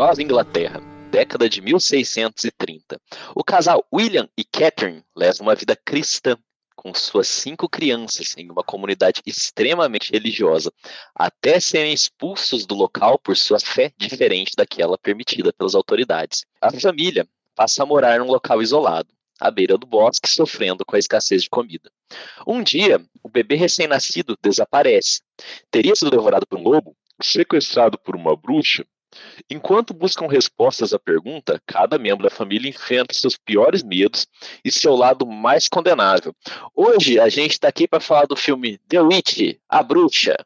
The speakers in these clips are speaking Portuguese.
Nova Inglaterra, década de 1630. O casal William e Catherine leva uma vida cristã com suas cinco crianças em uma comunidade extremamente religiosa, até serem expulsos do local por sua fé diferente daquela permitida pelas autoridades. A família passa a morar num local isolado, à beira do bosque, sofrendo com a escassez de comida. Um dia, o bebê recém-nascido desaparece. Teria sido devorado por um lobo, sequestrado por uma bruxa Enquanto buscam respostas à pergunta, cada membro da família enfrenta seus piores medos e seu lado mais condenável. Hoje a gente está aqui para falar do filme The Witch, A Bruxa,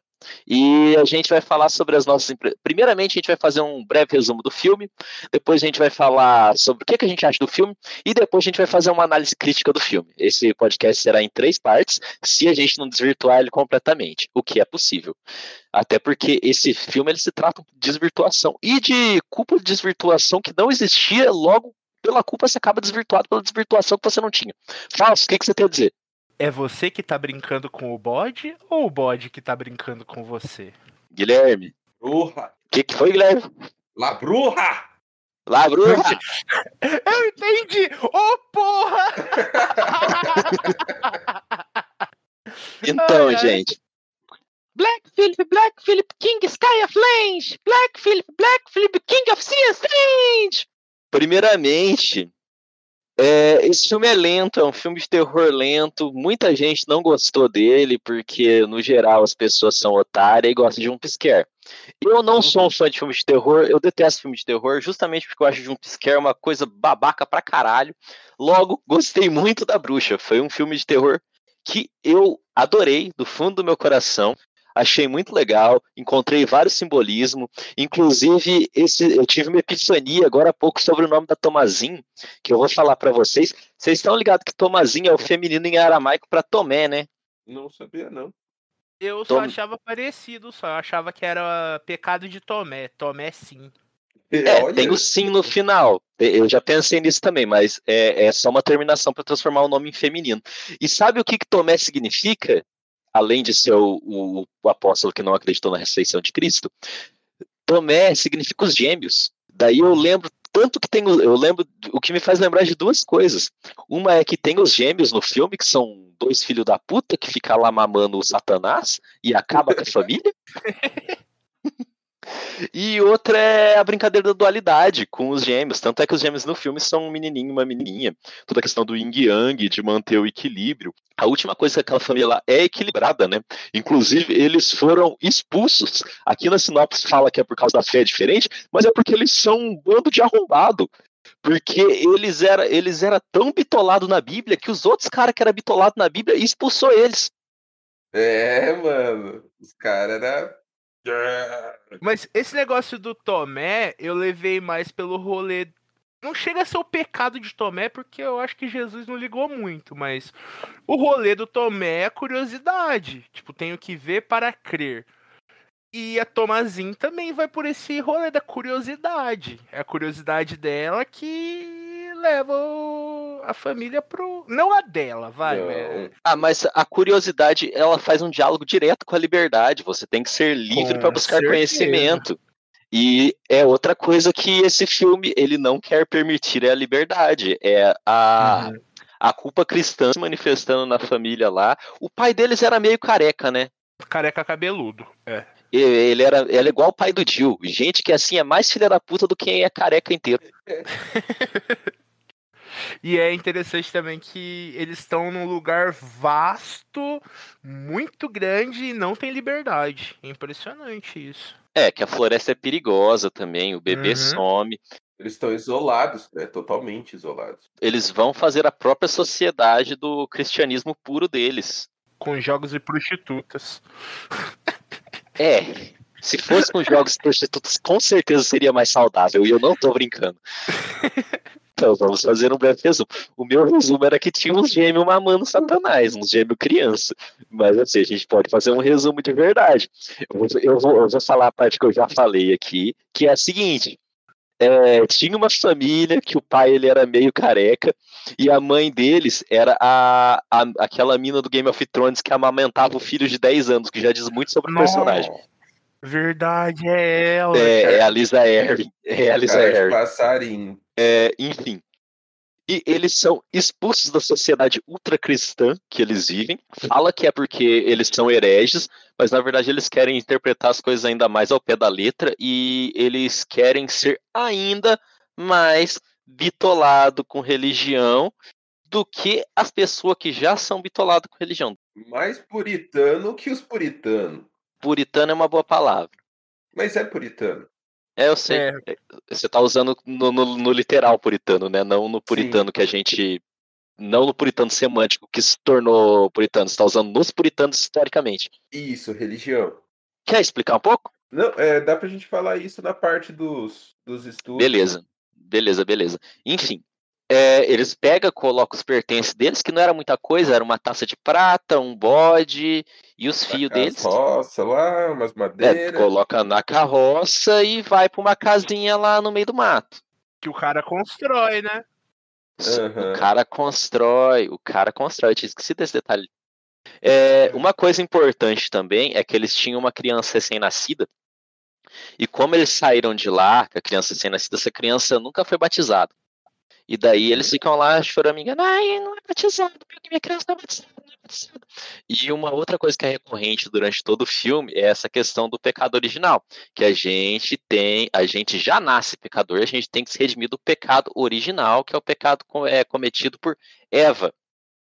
e a gente vai falar sobre as nossas. Primeiramente, a gente vai fazer um breve resumo do filme, depois a gente vai falar sobre o que, a gente acha do filme, e depois a gente vai fazer uma análise crítica do filme. Esse podcast será em três partes, se a gente não desvirtuar ele completamente, o que é possível. Até porque esse filme ele se trata de desvirtuação e de culpa de desvirtuação que não existia, logo pela culpa você acaba desvirtuado pela desvirtuação que você não tinha. Fausto, o que, que você tem a dizer? É você que tá brincando com o bode ou o bode que tá brincando com você? Guilherme. Bruxa. O que, que foi, Guilherme? La bruja! La bruja! Eu entendi! Ô, oh, porra! então, ai, gente. Black Philip, Black Philip, King Sky of Lange! Black Philip, Black Philip, King of Sea Strange! Primeiramente, é, esse filme é lento, é um filme de terror lento. Muita gente não gostou dele, porque, no geral, as pessoas são otárias e gostam de um pisquer. Eu não sou um fã de filme de terror, eu detesto filme de terror, justamente porque eu acho de um pisquer uma coisa babaca pra caralho. Logo, gostei muito da Bruxa. Foi um filme de terror que eu adorei do fundo do meu coração achei muito legal, encontrei vários simbolismos, inclusive esse, eu tive uma epifania agora há pouco sobre o nome da Tomazin, que eu vou falar para vocês. Vocês estão ligados que Tomazin é o feminino em aramaico para Tomé, né? Não sabia não. Eu só Tom... achava parecido, só eu achava que era pecado de Tomé, Tomé sim. É, tem o sim no final. Eu já pensei nisso também, mas é, é só uma terminação para transformar o nome em feminino. E sabe o que, que Tomé significa? Além de ser o, o, o apóstolo que não acreditou na ressurreição de Cristo, Tomé significa os gêmeos. Daí eu lembro tanto que tem, eu lembro, o que me faz lembrar de duas coisas. Uma é que tem os gêmeos no filme, que são dois filhos da puta que ficam lá mamando o Satanás e acaba com a família. E outra é a brincadeira da dualidade com os gêmeos. Tanto é que os gêmeos no filme são um menininho e uma menininha. Toda a questão do yin yang, de manter o equilíbrio. A última coisa que aquela família lá é equilibrada, né? Inclusive, eles foram expulsos. Aqui na sinopse fala que é por causa da fé diferente, mas é porque eles são um bando de arrombado. Porque eles eram eles era tão bitolados na Bíblia que os outros caras que eram bitolados na Bíblia expulsou eles. É, mano. Os caras eram mas esse negócio do Tomé, eu levei mais pelo rolê. Não chega a ser o pecado de Tomé, porque eu acho que Jesus não ligou muito, mas o rolê do Tomé é a curiosidade. Tipo, tenho que ver para crer. E a Tomazin também vai por esse rolê da curiosidade. É a curiosidade dela que leva a família pro. Não a dela, vai. Né? Ah, mas a curiosidade, ela faz um diálogo direto com a liberdade. Você tem que ser livre para buscar certeza. conhecimento. E é outra coisa que esse filme ele não quer permitir é a liberdade. É a, uhum. a culpa cristã se manifestando na família lá. O pai deles era meio careca, né? Careca cabeludo, é. Ele era, ele é igual o pai do Jill. Gente que assim é mais filha da puta do que é careca inteiro. E é interessante também que eles estão num lugar vasto, muito grande e não tem liberdade. É impressionante isso. É, que a floresta é perigosa também, o bebê uhum. some. Eles estão isolados, né? Totalmente isolados. Eles vão fazer a própria sociedade do cristianismo puro deles. Com jogos e prostitutas. É, Se fosse com jogos prostitutos, com certeza seria mais saudável. E eu não tô brincando. Então, vamos fazer um breve resumo. O meu resumo era que tinha uns gêmeos mamando satanás, uns gêmeos criança. Mas assim, a gente pode fazer um resumo de verdade. Eu vou, eu vou, eu vou falar a parte que eu já falei aqui, que é a seguinte. É, tinha uma família que o pai ele era meio careca e a mãe deles era a, a, aquela mina do Game of Thrones que amamentava o filho de 10 anos, que já diz muito sobre o personagem. Verdade, é ela. É, é a Lisa Harry. É a Lisa Harry. passarinho. É, enfim. E eles são expulsos da sociedade ultracristã que eles vivem. Fala que é porque eles são hereges, mas na verdade eles querem interpretar as coisas ainda mais ao pé da letra e eles querem ser ainda mais bitolado com religião do que as pessoas que já são bitoladas com religião. Mais puritano que os puritanos. Puritano é uma boa palavra. Mas é puritano. É, eu sei. É. Você tá usando no, no- no literal puritano, né? Não no puritano que a gente. Não no puritano semântico que se tornou puritano. Você tá usando nos puritanos historicamente. Isso, religião. Quer explicar um pouco? Não, é, dá pra gente falar isso na parte dos, dos estudos. Beleza. Beleza, beleza. Enfim. É, eles pegam, colocam os pertences deles, que não era muita coisa, era uma taça de prata, um bode e os fios deles. Roça lá, umas É, madeiras. coloca na carroça e vai pra uma casinha lá no meio do mato. Que o cara constrói, né? Aham. O cara constrói, o cara constrói. Eu tinha esquecido desse detalhe. É, uma coisa importante também é que eles tinham uma criança recém-nascida. E como eles saíram de lá, a criança recém-nascida, essa criança nunca foi batizada. E daí eles ficam lá choramingando, ai, não é batizado, minha criança não é batizada, não é batizada. E uma outra coisa que é recorrente durante todo o filme é essa questão do pecado original. Que a gente tem, a gente já nasce pecador, a gente tem que se redimir do pecado original, que é o pecado é, cometido por Eva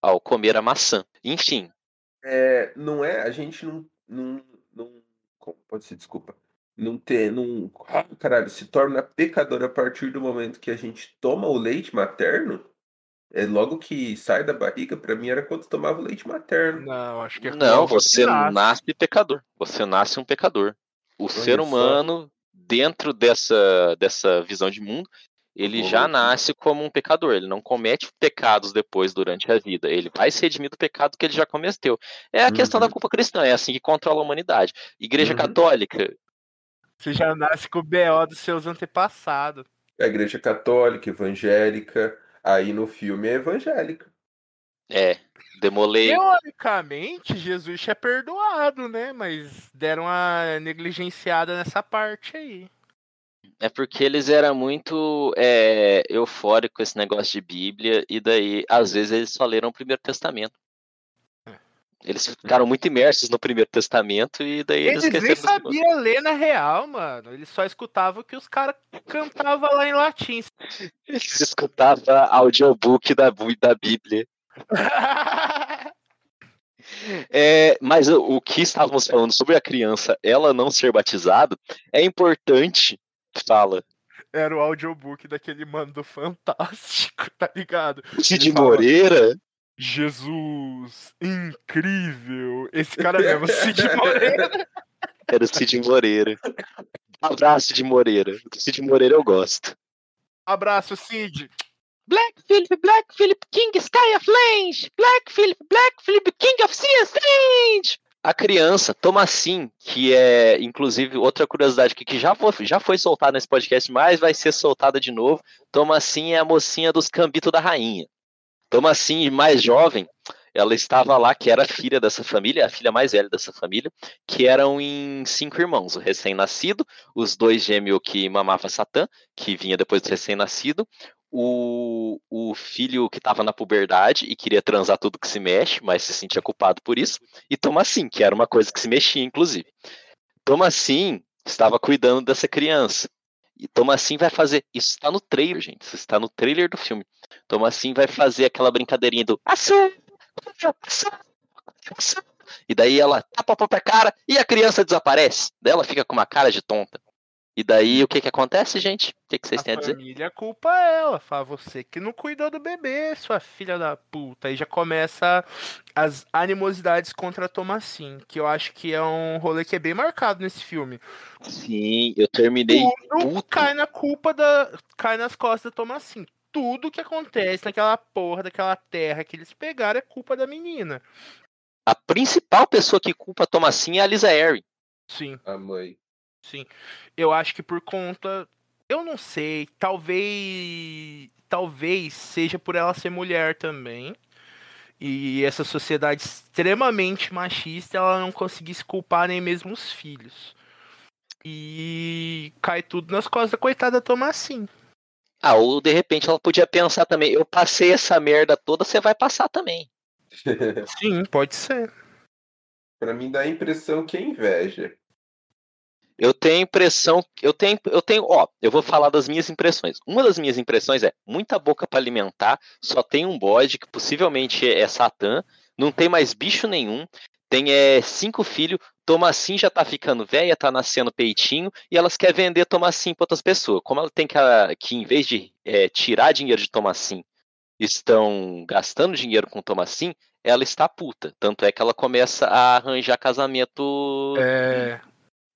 ao comer a maçã. Enfim, É, não é, a gente não, não, não como pode ser, desculpa, não ter, não, ah, caralho, se torna pecador a partir do momento que a gente toma o leite materno, é logo que sai da barriga, pra mim era quando tomava o leite materno. Não, acho que é Não, você nasce. nasce pecador. Você nasce um pecador. O ser só. humano, dentro dessa, dessa visão de mundo, ele já nasce como um pecador. Ele não comete pecados depois durante a vida. Ele vai se redimir do pecado que ele já cometeu. É a questão da Uhum. culpa cristã. É assim que controla a humanidade. Igreja Uhum. Católica, Você já nasce com o BO dos seus antepassados. A igreja católica, evangélica, aí no filme é evangélica. é. Demolei. Teoricamente, Jesus é perdoado, né? Mas deram uma negligenciada nessa parte aí. É porque eles eram muito é, eufóricos com esse negócio de Bíblia, e daí, às vezes, eles só leram o Primeiro Testamento. Eles ficaram muito imersos no Primeiro Testamento, e daí eles, Eles nem sabiam ler na real, mano. Eles só escutavam o que os caras cantavam lá em latim. Eles escutavam audiobook da, da Bíblia. É, mas o, que estávamos falando sobre a criança, ela não ser batizada, é importante, fala, Era o audiobook daquele mano do Fantástico, tá ligado? Cid Moreira, Jesus, incrível. Esse cara mesmo, Cid Moreira. era o Cid Moreira. Abraço, Cid Moreira. Do Cid Moreira eu gosto. Abraço, Cid. Black Philip, Black Philip, King Sky of Lange! Black Philip, Black Philip, King of Sea Strange! A criança, Thomasin, que é, inclusive, outra curiosidade que, que já, foi, já foi soltada nesse podcast, mas vai ser soltada de novo. Thomasin é a mocinha dos cambitos da rainha. Thomasin, mais jovem, ela estava lá, que era filha dessa família, a filha mais velha dessa família, que eram em cinco irmãos, o recém-nascido, os dois gêmeos que mamava Satã, que vinha depois do recém-nascido, o, o filho que estava na puberdade e queria transar tudo que se mexe, mas se sentia culpado por isso, e Thomasin, que era uma coisa que se mexia, inclusive. Thomasin estava cuidando dessa criança. E Thomasin vai fazer. Isso está no trailer, gente. Isso está no trailer do filme. Thomasin vai fazer aquela brincadeirinha do. "Assou, assou, assou." E daí ela tapa a própria cara e a criança desaparece. Daí ela fica com uma cara de tonta. E daí o que que acontece, gente? O que, que vocês a têm a dizer? família culpa ela. Fala, você que não cuidou do bebê, sua filha da puta. Aí já começa as animosidades contra a Thomasin, que eu acho que é um rolê que é bem marcado nesse filme. Sim, eu terminei Tudo puto. cai na culpa da. cai nas costas da Thomasin. Tudo que acontece naquela porra daquela terra que eles pegaram é culpa da menina. A principal pessoa que culpa a Thomasin é a Lisa Harry. Sim. A mãe. Sim. Eu acho que por conta. Eu não sei. Talvez. Talvez seja por ela ser mulher também. E essa sociedade extremamente machista, ela não conseguisse culpar nem mesmo os filhos. E cai tudo nas costas da coitada Thomasin. Ah, ou de repente ela podia pensar também, eu passei essa merda toda, você vai passar também. Sim, pode ser. pra mim dá a impressão que é inveja. Eu tenho a impressão, eu tenho, eu tenho, ó, eu vou falar das minhas impressões. Uma das minhas impressões é muita boca pra alimentar, só tem um bode que possivelmente é Satã, não tem mais bicho nenhum, tem é, cinco filhos, Tomassim já tá ficando velha, tá nascendo peitinho, e elas querem vender Tomassim pra outras pessoas. Como ela tem que, que em vez de é, tirar dinheiro de Tomassim, estão gastando dinheiro com Tomassim, ela está puta. Tanto é que ela começa a arranjar casamento. É.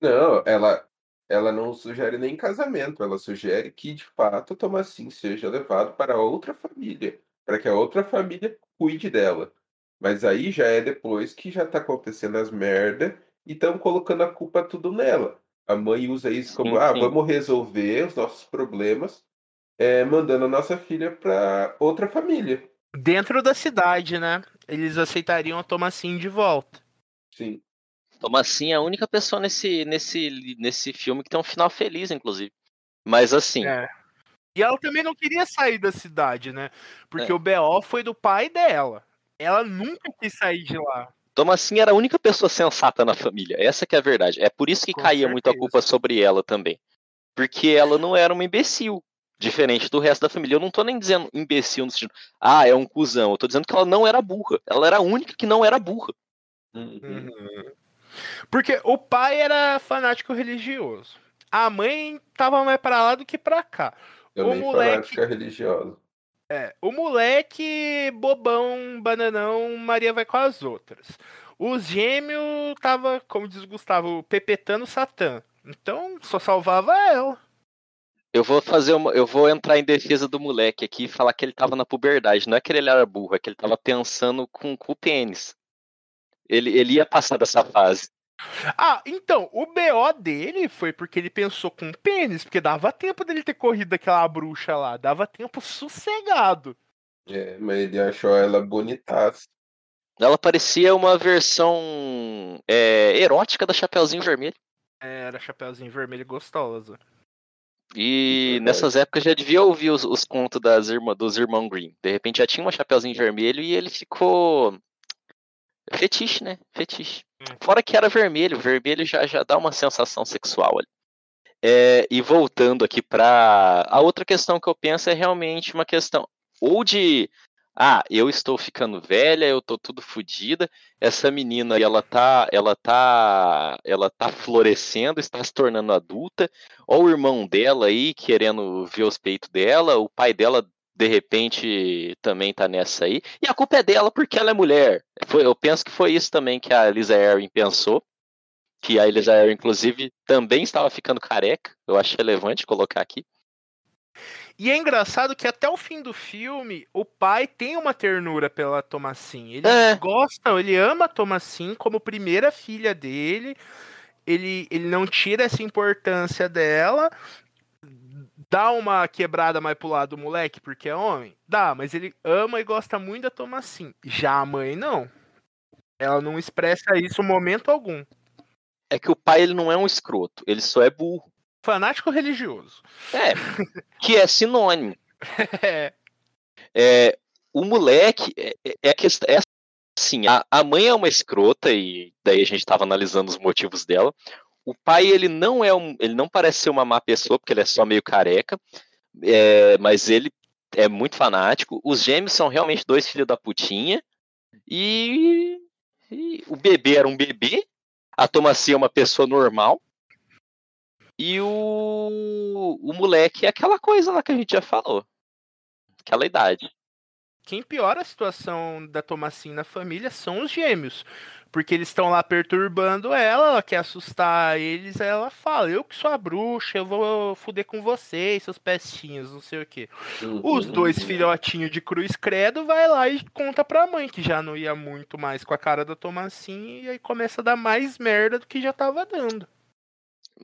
Não, ela, ela não sugere nem casamento, ela sugere que de fato Tomassim seja levado para outra família, para que a outra família cuide dela. Mas aí já é depois que já tá acontecendo as merda e estão colocando a culpa tudo nela. A mãe usa isso como, Sim, ah, vamos resolver os nossos problemas, é, mandando a nossa filha para outra família. Dentro da cidade, né? Eles aceitariam a Thomasin de volta. Sim. Tomassim é a única pessoa nesse, nesse, nesse filme que tem um final feliz, inclusive. Mas assim, É. E ela também não queria sair da cidade, né? Porque É. o BO foi do pai dela. Ela nunca quis sair de lá. Tomassim era a única pessoa sensata na família. Essa que é a verdade. É por isso que Com caía muito a certeza. culpa sobre ela também. Porque ela não era uma imbecil. Diferente do resto da família. Eu não tô nem dizendo imbecil no sentido, ah, é um cuzão. Eu tô dizendo que ela não era burra. Ela era a única que não era burra. Uhum. Porque o pai era fanático religioso. A mãe tava mais pra lá do que pra cá. Também moleque- fanática religiosa. É, o moleque, bobão, bananão, Maria vai com as outras. Os gêmeos tava, como diz o Gustavo, pepetando Satã. Então, só salvava ela. Eu vou fazer uma. Eu vou entrar em defesa do moleque aqui e falar que ele tava na puberdade. Não é que ele era burro, é que ele tava pensando com, com o pênis. Ele, ele ia passar dessa fase. Ah, então, o BO dele foi porque ele pensou com pênis, porque dava tempo dele ter corrido daquela bruxa lá, dava tempo sossegado. É, mas ele achou ela bonitaça. Ela parecia uma versão é, erótica da Chapeuzinho Vermelho. Era Chapeuzinho Vermelho gostosa. E Verdade. nessas épocas já devia ouvir os, os contos das irmã, dos irmãos Green. De repente já tinha uma Chapeuzinho Vermelho e ele ficou. Fetiche, né? Fetiche. Hum. Fora que era vermelho, vermelho já, já dá uma sensação sexual ali. É, e voltando aqui pra. A outra questão que eu penso é realmente uma questão ou de. Ah, eu estou ficando velha, eu tô tudo fodida. Essa menina, ela tá, ela tá, ela tá florescendo, está se tornando adulta. Ou o irmão dela aí querendo ver os peitos dela, o pai dela de repente também tá nessa aí. E a culpa é dela porque ela é mulher. Foi, eu penso que foi isso também que a Lisa Erin pensou. Que a Lisa Erin, inclusive, também estava ficando careca. Eu acho relevante colocar aqui. E é engraçado que até o fim do filme, o pai tem uma ternura pela Thomasin. Ele É. gosta, ele ama a Thomasin como primeira filha dele. Ele, ele não tira essa importância dela. Dá uma quebrada mais pro lado do moleque, porque é homem? Dá, mas ele ama e gosta muito da Thomasin. Já a mãe, não. Ela não expressa isso em momento algum. É que o pai ele não é um escroto, ele só é burro. Fanático religioso. É, que é sinônimo. É. É, o moleque é, é- é. É assim, a, a mãe é uma escrota, e daí a gente estava analisando os motivos dela. O pai, ele não é um. Ele não parece ser uma má pessoa, porque ele é só meio careca. é, mas ele é muito fanático. Os gêmeos são realmente dois filhos da putinha. E, e o bebê era um bebê. A Tomacia é uma pessoa normal. E o, o moleque é aquela coisa lá que a gente já falou. Aquela idade. Quem piora a situação da Tomacinha na família são os gêmeos. Porque eles estão lá perturbando ela, ela quer assustar eles, aí ela fala, eu que sou a bruxa, eu vou fuder com vocês, seus pestinhos, não sei o quê. Os dois filhotinhos de cruz credo vai lá e conta pra mãe que já não ia muito mais com a cara da Tomacinha, e aí começa a dar mais merda do que já tava dando.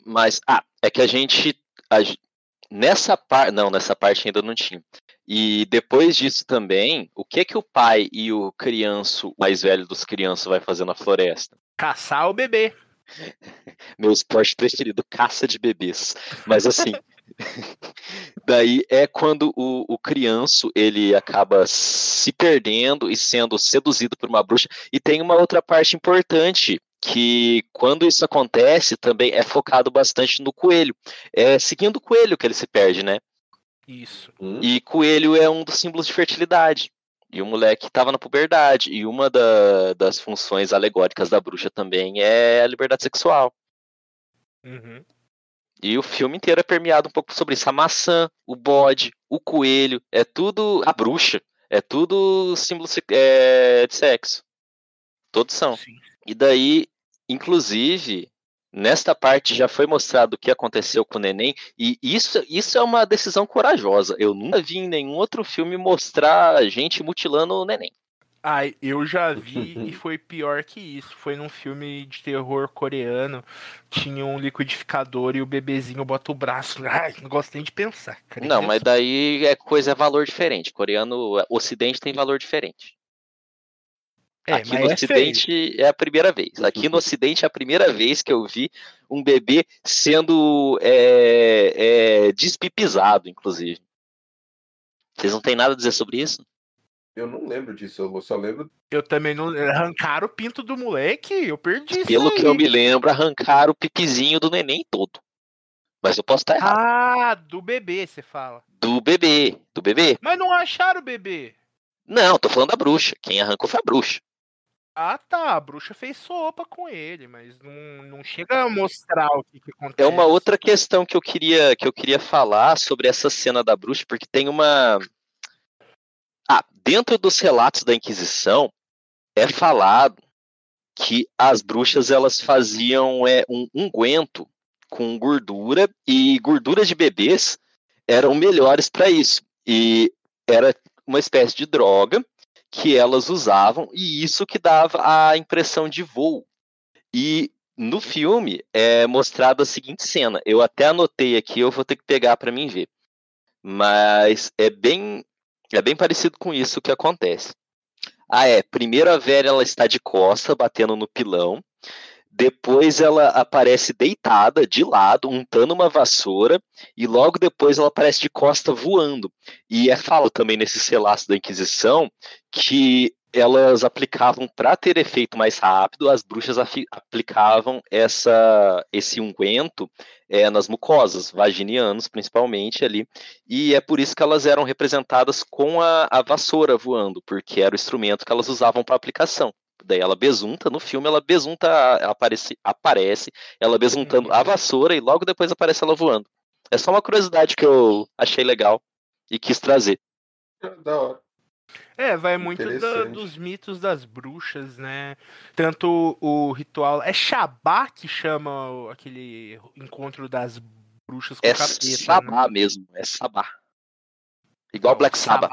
Mas, ah, é que a gente. A, nessa parte. Não, nessa parte ainda não tinha. E depois disso também, o que que o pai e o criança, o mais velho dos crianças, vai fazer na floresta? Caçar o bebê. Meu esporte preferido, caça de bebês. Mas assim, daí é quando o, o criança ele acaba se perdendo e sendo seduzido por uma bruxa. E tem uma outra parte importante que quando isso acontece também é focado bastante no coelho. É seguindo o coelho que ele se perde, né? Isso. Hum? E coelho é um dos símbolos de fertilidade. E o moleque estava na puberdade. E uma da- das funções alegóricas da bruxa também é a liberdade sexual. Uhum. E o filme inteiro é permeado um pouco sobre isso. A maçã, o bode, o coelho, é tudo. A bruxa, é tudo símbolo é, de sexo. Todos são. Sim. E daí, inclusive, nesta parte já foi mostrado o que aconteceu com o neném, e isso, isso é uma decisão corajosa. Eu nunca vi em nenhum outro filme mostrar gente mutilando o neném. Ai, eu já vi e foi pior que isso. Foi num filme de terror coreano. Tinha um liquidificador e o bebezinho bota o braço. Ai, não gosto nem de pensar. cara. Não, mas daí é coisa, é valor diferente. Coreano, Ocidente tem valor diferente. É, Aqui mas no é Ocidente é a primeira vez. Aqui no Ocidente é a primeira vez que eu vi um bebê sendo é, é, despipizado, inclusive. Vocês não têm nada a dizer sobre isso? Eu não lembro disso, eu só lembro. Eu também não. Arrancaram o pinto do moleque, eu perdi Pelo isso que eu me lembro, arrancaram o pipizinho do neném todo. Mas eu posso estar errado. Ah, do bebê, você fala. Do bebê. Do bebê? Mas não acharam o bebê. Não, tô falando da bruxa. Quem arrancou foi a bruxa. Ah, tá. A bruxa fez sopa com ele, mas não, não chega a mostrar o que, que acontece. É uma outra questão que eu queria que eu queria falar sobre essa cena da bruxa, porque tem uma Ah, dentro dos relatos da Inquisição é falado que as bruxas elas faziam é, um unguento com gordura e gorduras de bebês eram melhores para isso. E era uma espécie de droga que elas usavam e isso que dava a impressão de voo. E no filme é mostrada a seguinte cena. Eu até anotei aqui, eu vou ter que pegar para mim ver. Mas é bem é bem parecido com isso que acontece. Ah, é. Primeiro a velha ela está de costa, batendo no pilão. Depois ela aparece deitada, de lado, untando uma vassoura. E logo depois ela aparece de costa voando. E é falo também nesses relatos da Inquisição que elas aplicavam para ter efeito mais rápido, as bruxas aplicavam essa esse unguento é, nas mucosas, vaginianos principalmente ali, e é por isso que elas eram representadas com a, a vassoura voando, porque era o instrumento que elas usavam para aplicação. Daí ela besunta, no filme ela besunta, ela aparece, aparece ela besuntando a vassoura e logo depois aparece ela voando. É só uma curiosidade que eu achei legal e quis trazer. Da hora. É, vai muito da- dos mitos das bruxas, né? Tanto o ritual. É Shabá que chama aquele encontro das bruxas com É o capeta. Sabá né? mesmo, é Sabá. Igual Black Sabbath.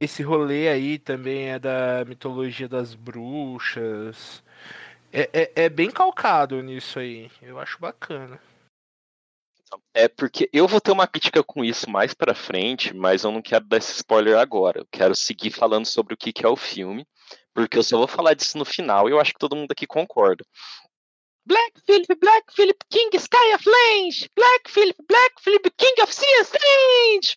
Esse rolê aí também é da mitologia das bruxas. É, é, é bem calcado nisso aí. Eu acho bacana. É porque eu vou ter uma crítica com isso mais pra frente, mas eu não quero dar esse spoiler agora. Eu quero seguir falando sobre o que, que é o filme, porque eu só vou falar disso no final e eu acho que todo mundo aqui concorda. Black Philip, Black Philip, King Sky of Lange! Black Philip, Black Philip, King of Sea Strange!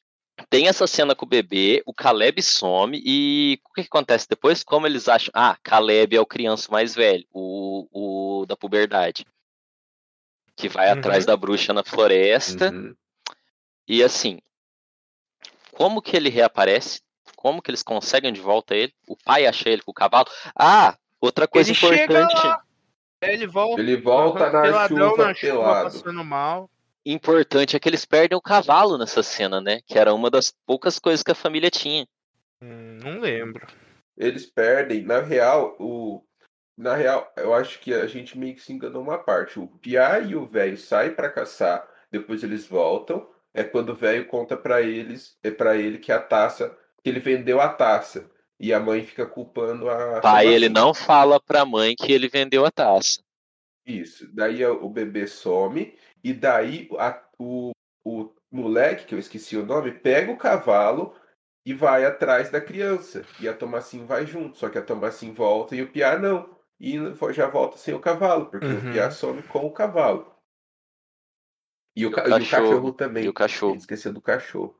Tem essa cena com o bebê, o Caleb some e o que, que acontece depois? Como eles acham? Ah, Caleb é o criança mais velho, o, o da puberdade. Que vai Uhum. atrás da bruxa na floresta. Uhum. E assim, como que ele reaparece? Como que eles conseguem de volta ele? O pai acha ele com o cavalo? Ah, outra coisa Ele chega importante. lá. Ele volta. Ele volta na chuva na chuva, pelado. passando mal. Importante é que eles perdem o cavalo nessa cena, né? Que era uma das poucas coisas que a família tinha. Hum, não lembro. Eles perdem. Na real, o. Na real, eu acho que a gente meio que se enganou uma parte. O Pia e o velho saem para caçar, depois eles voltam. É quando o velho conta para eles, é para ele que a taça, que ele vendeu a taça. E a mãe fica culpando a. Pai, ele não fala pra mãe que ele vendeu a taça. Isso. Daí o bebê some e daí a, o, o moleque, que eu esqueci o nome, pega o cavalo e vai atrás da criança. E a Tomacin vai junto. Só que a Tomacin volta e o Piá não. E já volta sem o cavalo, porque uhum. o Piá some com o cavalo. E o, o, cachorro, e o cachorro também. E o cachorro. Esqueceu do cachorro.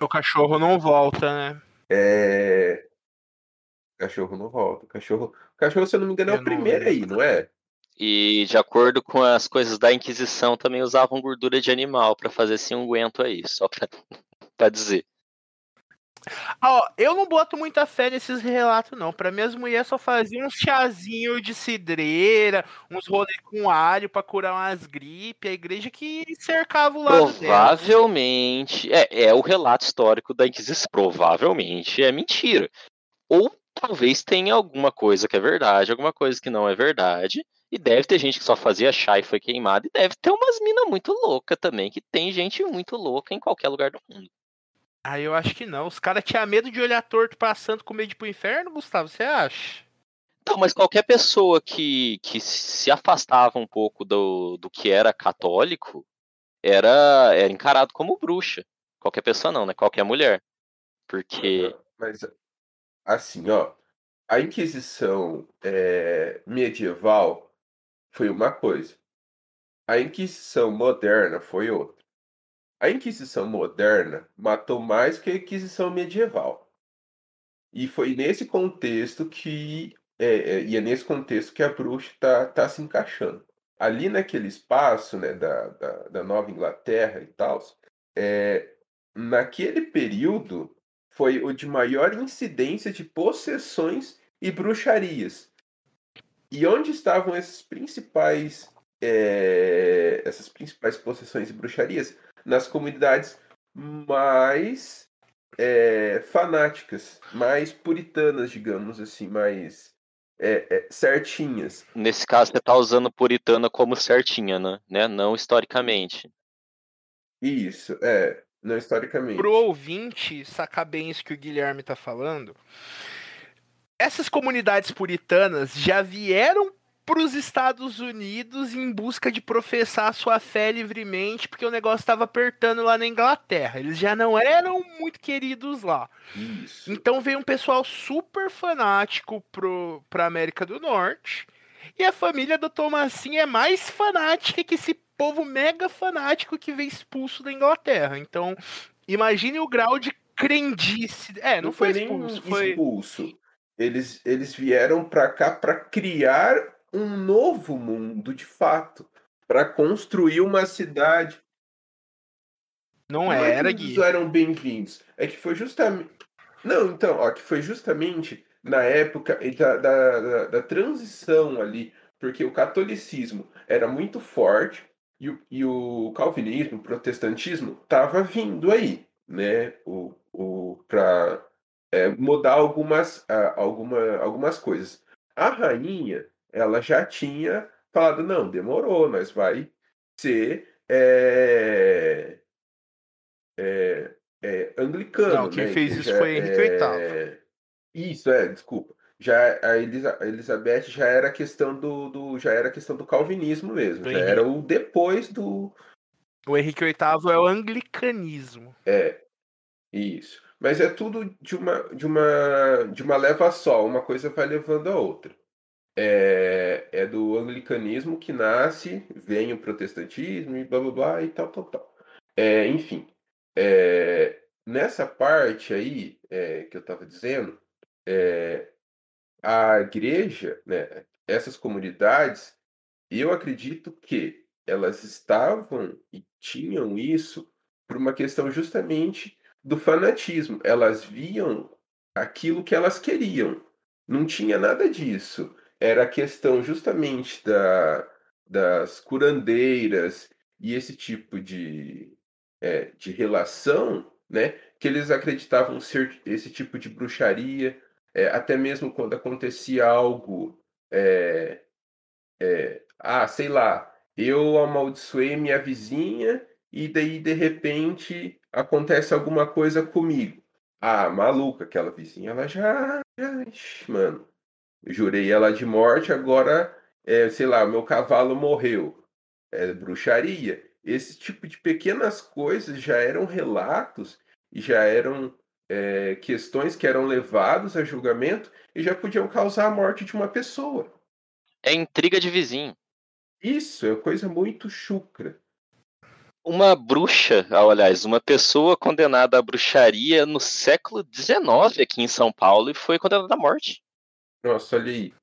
O cachorro não volta, né? É. O cachorro não volta. O cachorro, o cachorro, se eu não me engano, é o primeiro aí, não é? E de acordo com as coisas da Inquisição, também usavam gordura de animal para fazer esse unguento aí, só para dizer. Ó, eu não boto muita fé nesses relatos, não. Pra mim, as mulheres só faziam um chazinho de cidreira, uns rolês com alho pra curar umas gripes, a igreja que cercava o lado Provavelmente, é, é o relato histórico da Inquisição. Provavelmente é mentira. Ou talvez tenha alguma coisa que é verdade, alguma coisa que não é verdade. E deve ter gente que só fazia chá e foi queimado. E deve ter umas minas muito loucas também, que tem gente muito louca em qualquer lugar do mundo. Ah, eu acho que não. Os caras tinham medo de olhar torto pra santo com medo de ir pro inferno, Gustavo, você acha? Não, mas qualquer pessoa que, que se afastava um pouco do, do que era católico era, era encarado como bruxa. Qualquer pessoa não, né? Qualquer mulher. Porque. Mas, assim, ó. A Inquisição é, medieval foi uma coisa. A Inquisição moderna foi outra. A Inquisição moderna matou mais que a Inquisição medieval. E foi nesse contexto que. É, e é nesse contexto que a bruxa está tá se encaixando. Ali naquele espaço né, da, da, da Nova Inglaterra e tal, é, naquele período foi o de maior incidência de possessões e bruxarias. E onde estavam esses principais, é, essas principais possessões e bruxarias? Nas comunidades mais é, fanáticas, mais puritanas, digamos assim, mais é, certinhas. Nesse caso, você está usando puritana como certinha, né? né? Não historicamente. Isso, é, não historicamente. Pro ouvinte sacar bem isso que o Guilherme está falando, essas comunidades puritanas já vieram para os Estados Unidos em busca de professar sua fé livremente, porque o negócio estava apertando lá na Inglaterra. Eles já não eram muito queridos lá. Isso. Então veio um pessoal super fanático para a América do Norte. E a família do Tomassinho é mais fanática que esse povo mega fanático que veio expulso da Inglaterra. Então, imagine o grau de crendice. É, não, não foi, foi expulso, foi expulso. Eles, eles vieram para cá para criar um novo mundo de fato, para construir uma cidade. Não, Não era, é eram bem-vindos. É que foi justamente. Não, então, ó, que foi justamente na época da, da, da, da transição ali, porque o catolicismo era muito forte e o, e o calvinismo, o protestantismo, estava vindo aí, né? O, o, para é, mudar algumas, alguma, algumas coisas. A rainha, ela já tinha falado, não, demorou, mas vai ser é, é, é, anglicano. Não, quem né? fez isso foi Henrique VIII. Isso, é, desculpa. Já a Elizabeth já era questão do, do já era questão do calvinismo mesmo, do já Henrique. era o depois do o Henrique VIII é o anglicanismo. É. Isso. Mas é tudo de uma, de uma, de uma leva só, uma coisa vai levando a outra. É, é do anglicanismo que nasce, vem o protestantismo e blá blá blá e tal, tal, tal. É, enfim, é, nessa parte aí é, que eu estava dizendo, é, a igreja, né, essas comunidades, eu acredito que elas estavam e tinham isso por uma questão justamente do fanatismo. Elas viam aquilo que elas queriam. Não tinha nada disso. Era a questão justamente da, das curandeiras e esse tipo de, é, de relação, né, que eles acreditavam ser esse tipo de bruxaria, é, até mesmo quando acontecia algo, é, é, ah, sei lá, eu amaldiçoei minha vizinha e daí de repente acontece alguma coisa comigo. Ah, maluca, aquela vizinha, ela já, já mano, jurei ela de morte, agora, é, sei lá, meu cavalo morreu. É bruxaria. Esse tipo de pequenas coisas já eram relatos e já eram é, questões que eram levados a julgamento e já podiam causar a morte de uma pessoa. É intriga de vizinho. Isso, é coisa muito chucra. Uma bruxa, aliás, uma pessoa condenada à bruxaria no século XIX aqui em São Paulo e foi condenada à morte. Nossa, olha aí.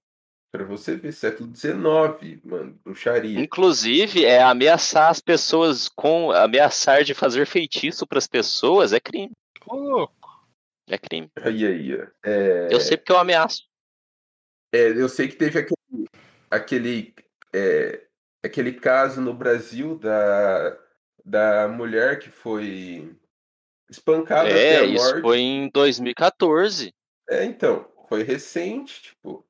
Pra você ver, século XIX, mano, bruxaria. Inclusive, é ameaçar as pessoas com. ameaçar de fazer feitiço para as pessoas é crime. Ô, louco. É crime. Aí, aí. É... Eu sei porque eu ameaço. É, eu sei que teve aquele. aquele, é, aquele caso no Brasil da, da mulher que foi espancada É, até a isso morte. foi em 2014. É, então, foi recente, tipo,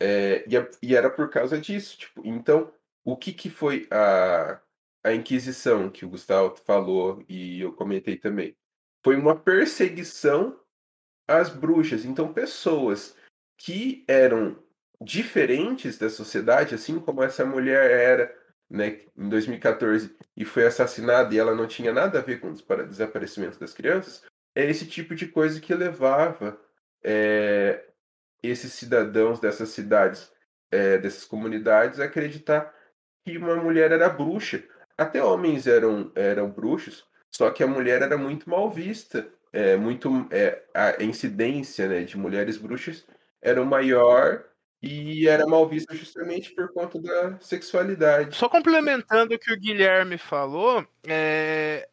é, e, a- e era por causa disso, tipo, então, o que que foi a, a Inquisição que o Gustavo falou e eu comentei também? Foi uma perseguição às bruxas, então pessoas que eram diferentes da sociedade, assim como essa mulher era, né, em 2014 e foi assassinada e ela não tinha nada a ver com o desaparecimento das crianças, é esse tipo de coisa que levava é, esses cidadãos dessas cidades, é, dessas comunidades, a acreditar que uma mulher era bruxa. Até homens eram, eram bruxos, só que a mulher era muito mal vista. É, muito, é, a incidência né, de mulheres bruxas era maior e era mal vista justamente por conta da sexualidade. Só complementando o que o Guilherme falou, é,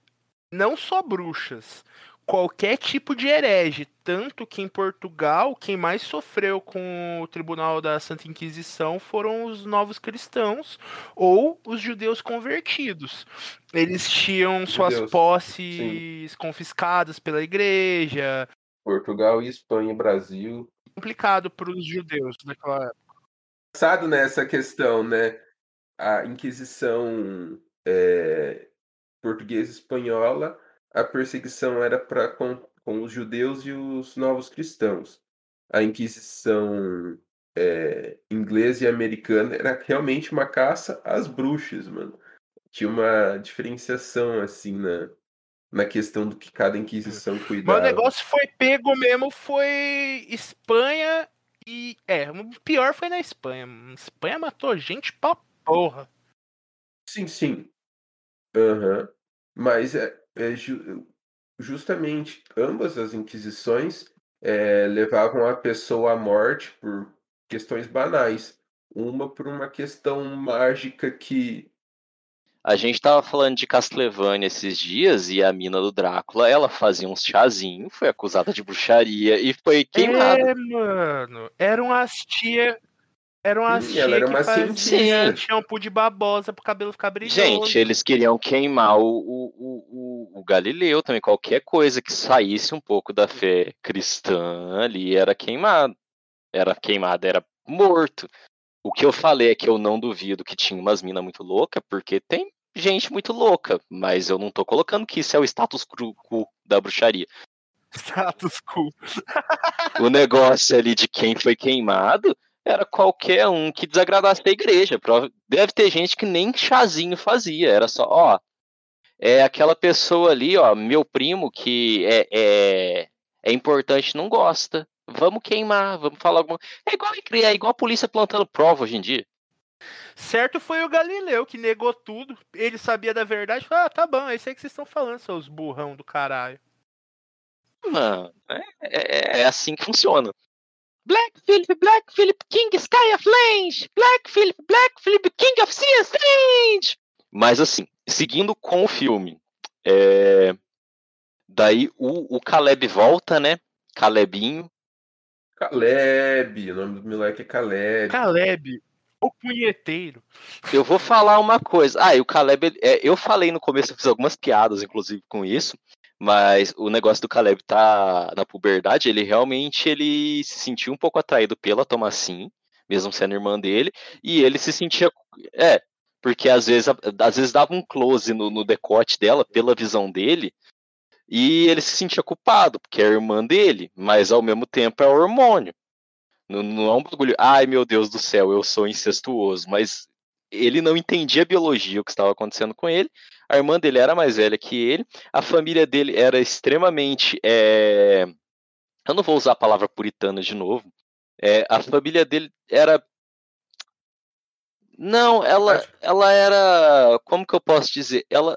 não só bruxas, qualquer tipo de herege. Tanto que em Portugal, quem mais sofreu com o Tribunal da Santa Inquisição foram os novos cristãos ou os judeus convertidos. Eles tinham suas Judeus, posses confiscadas pela igreja. Portugal, Espanha, Brasil. Complicado para os judeus naquela época. Engraçado nessa questão, né? A Inquisição é, portuguesa e espanhola, a perseguição era para com, com os judeus e os novos cristãos. A Inquisição é, inglesa e americana era realmente uma caça às bruxas, mano. Tinha uma diferenciação assim na, na questão do que cada Inquisição Mas o cuidava. negócio foi pego mesmo, foi Espanha e. É, o pior foi na Espanha. Espanha matou gente pra porra. Sim, sim. Aham. Mas é, é ju- justamente ambas as inquisições é, levavam a pessoa à morte por questões banais. Uma por uma questão mágica que. A gente tava falando de Castlevania esses dias e a mina do Drácula, ela fazia uns chazinhos, foi acusada de bruxaria e foi queimada. É, mano. Eram as tia. Eram as Sim, ela era uma cientista. shampoo de babosa pro cabelo ficar brilhoso. Gente, eles queriam queimar o, o, o, o- Galileu também. Qualquer coisa que saísse um pouco da fé cristã ali era queimado. Era queimado, era morto. O que eu falei é que eu não duvido que tinha umas minas muito loucas, porque tem gente muito louca, mas eu não tô colocando que isso é o status quo da bruxaria. Status quo. O negócio ali de quem foi queimado era qualquer um que desagradasse a igreja. Deve ter gente que nem chazinho fazia. Era só, ó, é aquela pessoa ali, ó, meu primo que é, é, é importante não gosta. Vamos queimar, vamos falar alguma É igual, é igual a polícia plantando prova hoje em dia. Certo foi o Galileu que negou tudo. Ele sabia da verdade. Falou, ah, tá bom, é isso aí que vocês estão falando, seus burrão do caralho. Mano, é, é- é assim que funciona. Black Philip, Black Philip, King Sky of Lange! Black Philip, Black Philip, King of Sea Strange! Mas assim, seguindo com o filme, é, daí o, o Caleb volta, né? Calebinho. Caleb, o nome do moleque é Caleb. Caleb. O punheteiro. Eu vou falar uma coisa. Ah, e o Caleb, é, eu falei no começo, eu fiz algumas piadas, inclusive, com isso. Mas o negócio do Caleb tá na puberdade, ele realmente ele se sentiu um pouco atraído pela Thomasin, mesmo sendo irmã dele, e ele se sentia. É, porque às vezes, às vezes dava um close no, no decote dela, pela visão dele, e ele se sentia culpado, porque é a irmã dele, mas ao mesmo tempo é o hormônio. Não, não é um bagulho, ai meu Deus do céu, eu sou incestuoso, mas ele não entendia a biologia, o que estava acontecendo com ele. A irmã dele era mais velha que ele, a família dele era extremamente. É... Eu não vou usar a palavra puritana de novo. É, a família dele era. Não, ela, ela era. Como que eu posso dizer? Ela,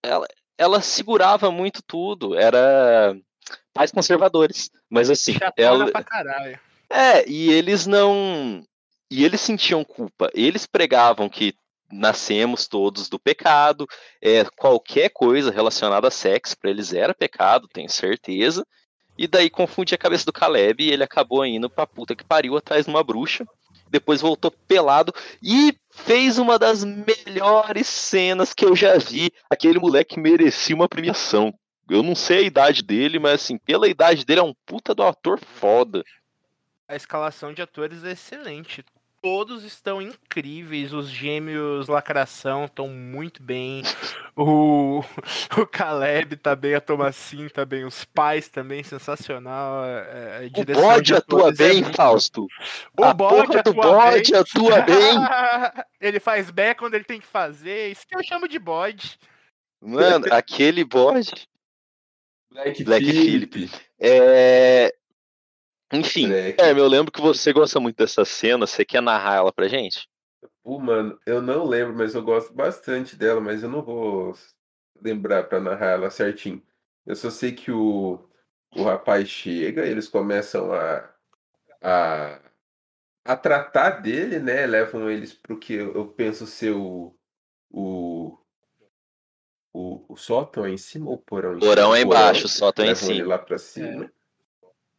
ela, ela segurava muito tudo. Era pais conservadores. Mas assim. ela... pra caralho. É, e eles não. E eles sentiam culpa. Eles pregavam que nascemos todos do pecado. É, qualquer coisa relacionada a sexo para eles era pecado, tenho certeza. E daí confunde a cabeça do Caleb e ele acabou indo pra puta que pariu atrás de uma bruxa. Depois voltou pelado e fez uma das melhores cenas que eu já vi. Aquele moleque merecia uma premiação. Eu não sei a idade dele, mas assim, pela idade dele é um puta do ator foda. A escalação de atores é excelente todos estão incríveis. Os gêmeos Lacração estão muito bem. O, o Caleb tá bem, a Tomacin tá bem, os pais também, sensacional. É, a o bode atua bem, é Fausto. O a bode atua bode bem. atua bem. ele faz back quando ele tem que fazer. Isso que eu chamo de bode. Mano, aquele bode. Black, Black. Phillip. É, enfim, é, eu lembro que você gosta muito dessa cena. Você quer narrar ela pra gente? Pô, mano, eu não lembro, mas eu gosto bastante dela, mas eu não vou lembrar pra narrar ela certinho. Eu só sei que o, o rapaz chega, eles começam a, a, a tratar dele, né? Levam eles pro que eu penso ser o, o, o, o sótão é em cima ou o porão? Porão é embaixo, o sótão é em cima. Ele lá pra cima. É.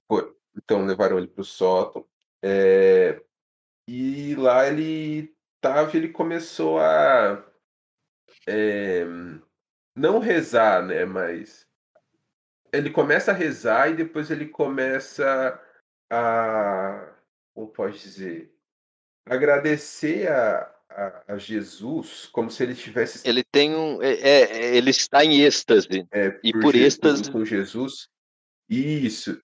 Por, então levaram ele para o sótão. É, e lá ele tava, ele começou a é, não rezar, né? Mas ele começa a rezar e depois ele começa a, como pode dizer, agradecer a, a, a, Jesus como se ele tivesse. Ele tem um. É, é ele está em êxtase. É, e por êxtase. Com Jesus. Isso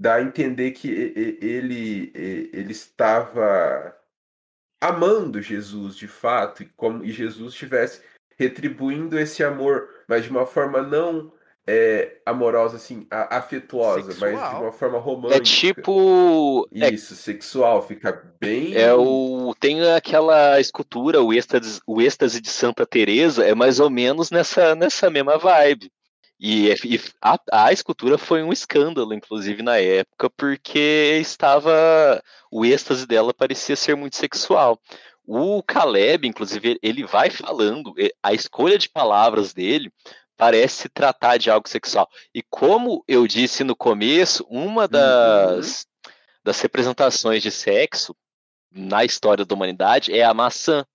dá a entender que ele, ele estava amando Jesus de fato, e como e Jesus estivesse retribuindo esse amor, mas de uma forma não é, amorosa, assim, afetuosa, sexual. mas de uma forma é romântica. É tipo. Isso, é... sexual, fica bem. É o. Tem aquela escultura, o êxtase, o êxtase de Santa Teresa, é mais ou menos nessa, nessa mesma vibe. E, e a, a, escultura foi um escândalo, inclusive, na época, porque estava. O êxtase dela parecia ser muito sexual. O Caleb, inclusive, ele vai falando, a escolha de palavras dele parece tratar de algo sexual. E como eu disse no começo, uma das, uhum. das representações de sexo na história da humanidade é a maçã.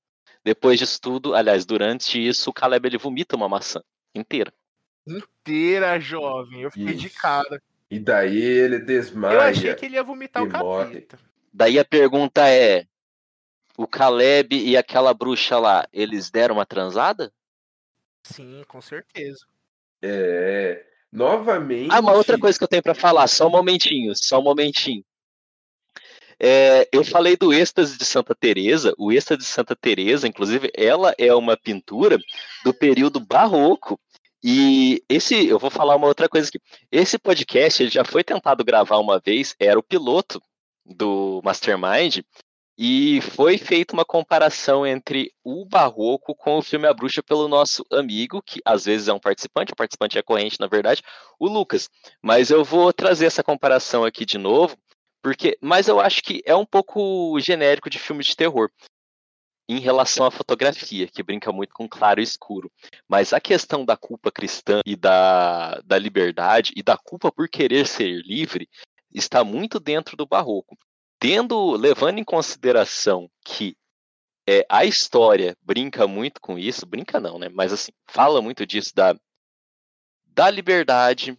Depois disso tudo, aliás, durante isso, o Caleb ele vomita uma maçã inteira inteira, jovem. Eu fiquei Isso. de cara. E daí ele desmaia. Eu achei que ele ia vomitar o capeta. Daí a pergunta é: o Caleb e aquela bruxa lá, eles deram uma transada? Sim, com certeza. É. Novamente. Ah, uma outra coisa que eu tenho para falar, só um momentinho, só um momentinho. É, eu falei do êxtase de Santa Teresa. O êxtase de Santa Teresa, inclusive, ela é uma pintura do período barroco e esse, eu vou falar uma outra coisa aqui. Esse podcast ele já foi tentado gravar uma vez, era o piloto do Mastermind, e foi feita uma comparação entre o Barroco com o filme A Bruxa pelo nosso amigo, que às vezes é um participante, o participante é corrente, na verdade, o Lucas. Mas eu vou trazer essa comparação aqui de novo, porque, mas eu acho que é um pouco genérico de filme de terror em relação à fotografia, que brinca muito com claro e escuro. Mas a questão da culpa cristã e da, da liberdade e da culpa por querer ser livre está muito dentro do barroco. tendo, levando em consideração que é, a história brinca muito com isso, brinca não, né? Mas assim, fala muito disso da, da liberdade,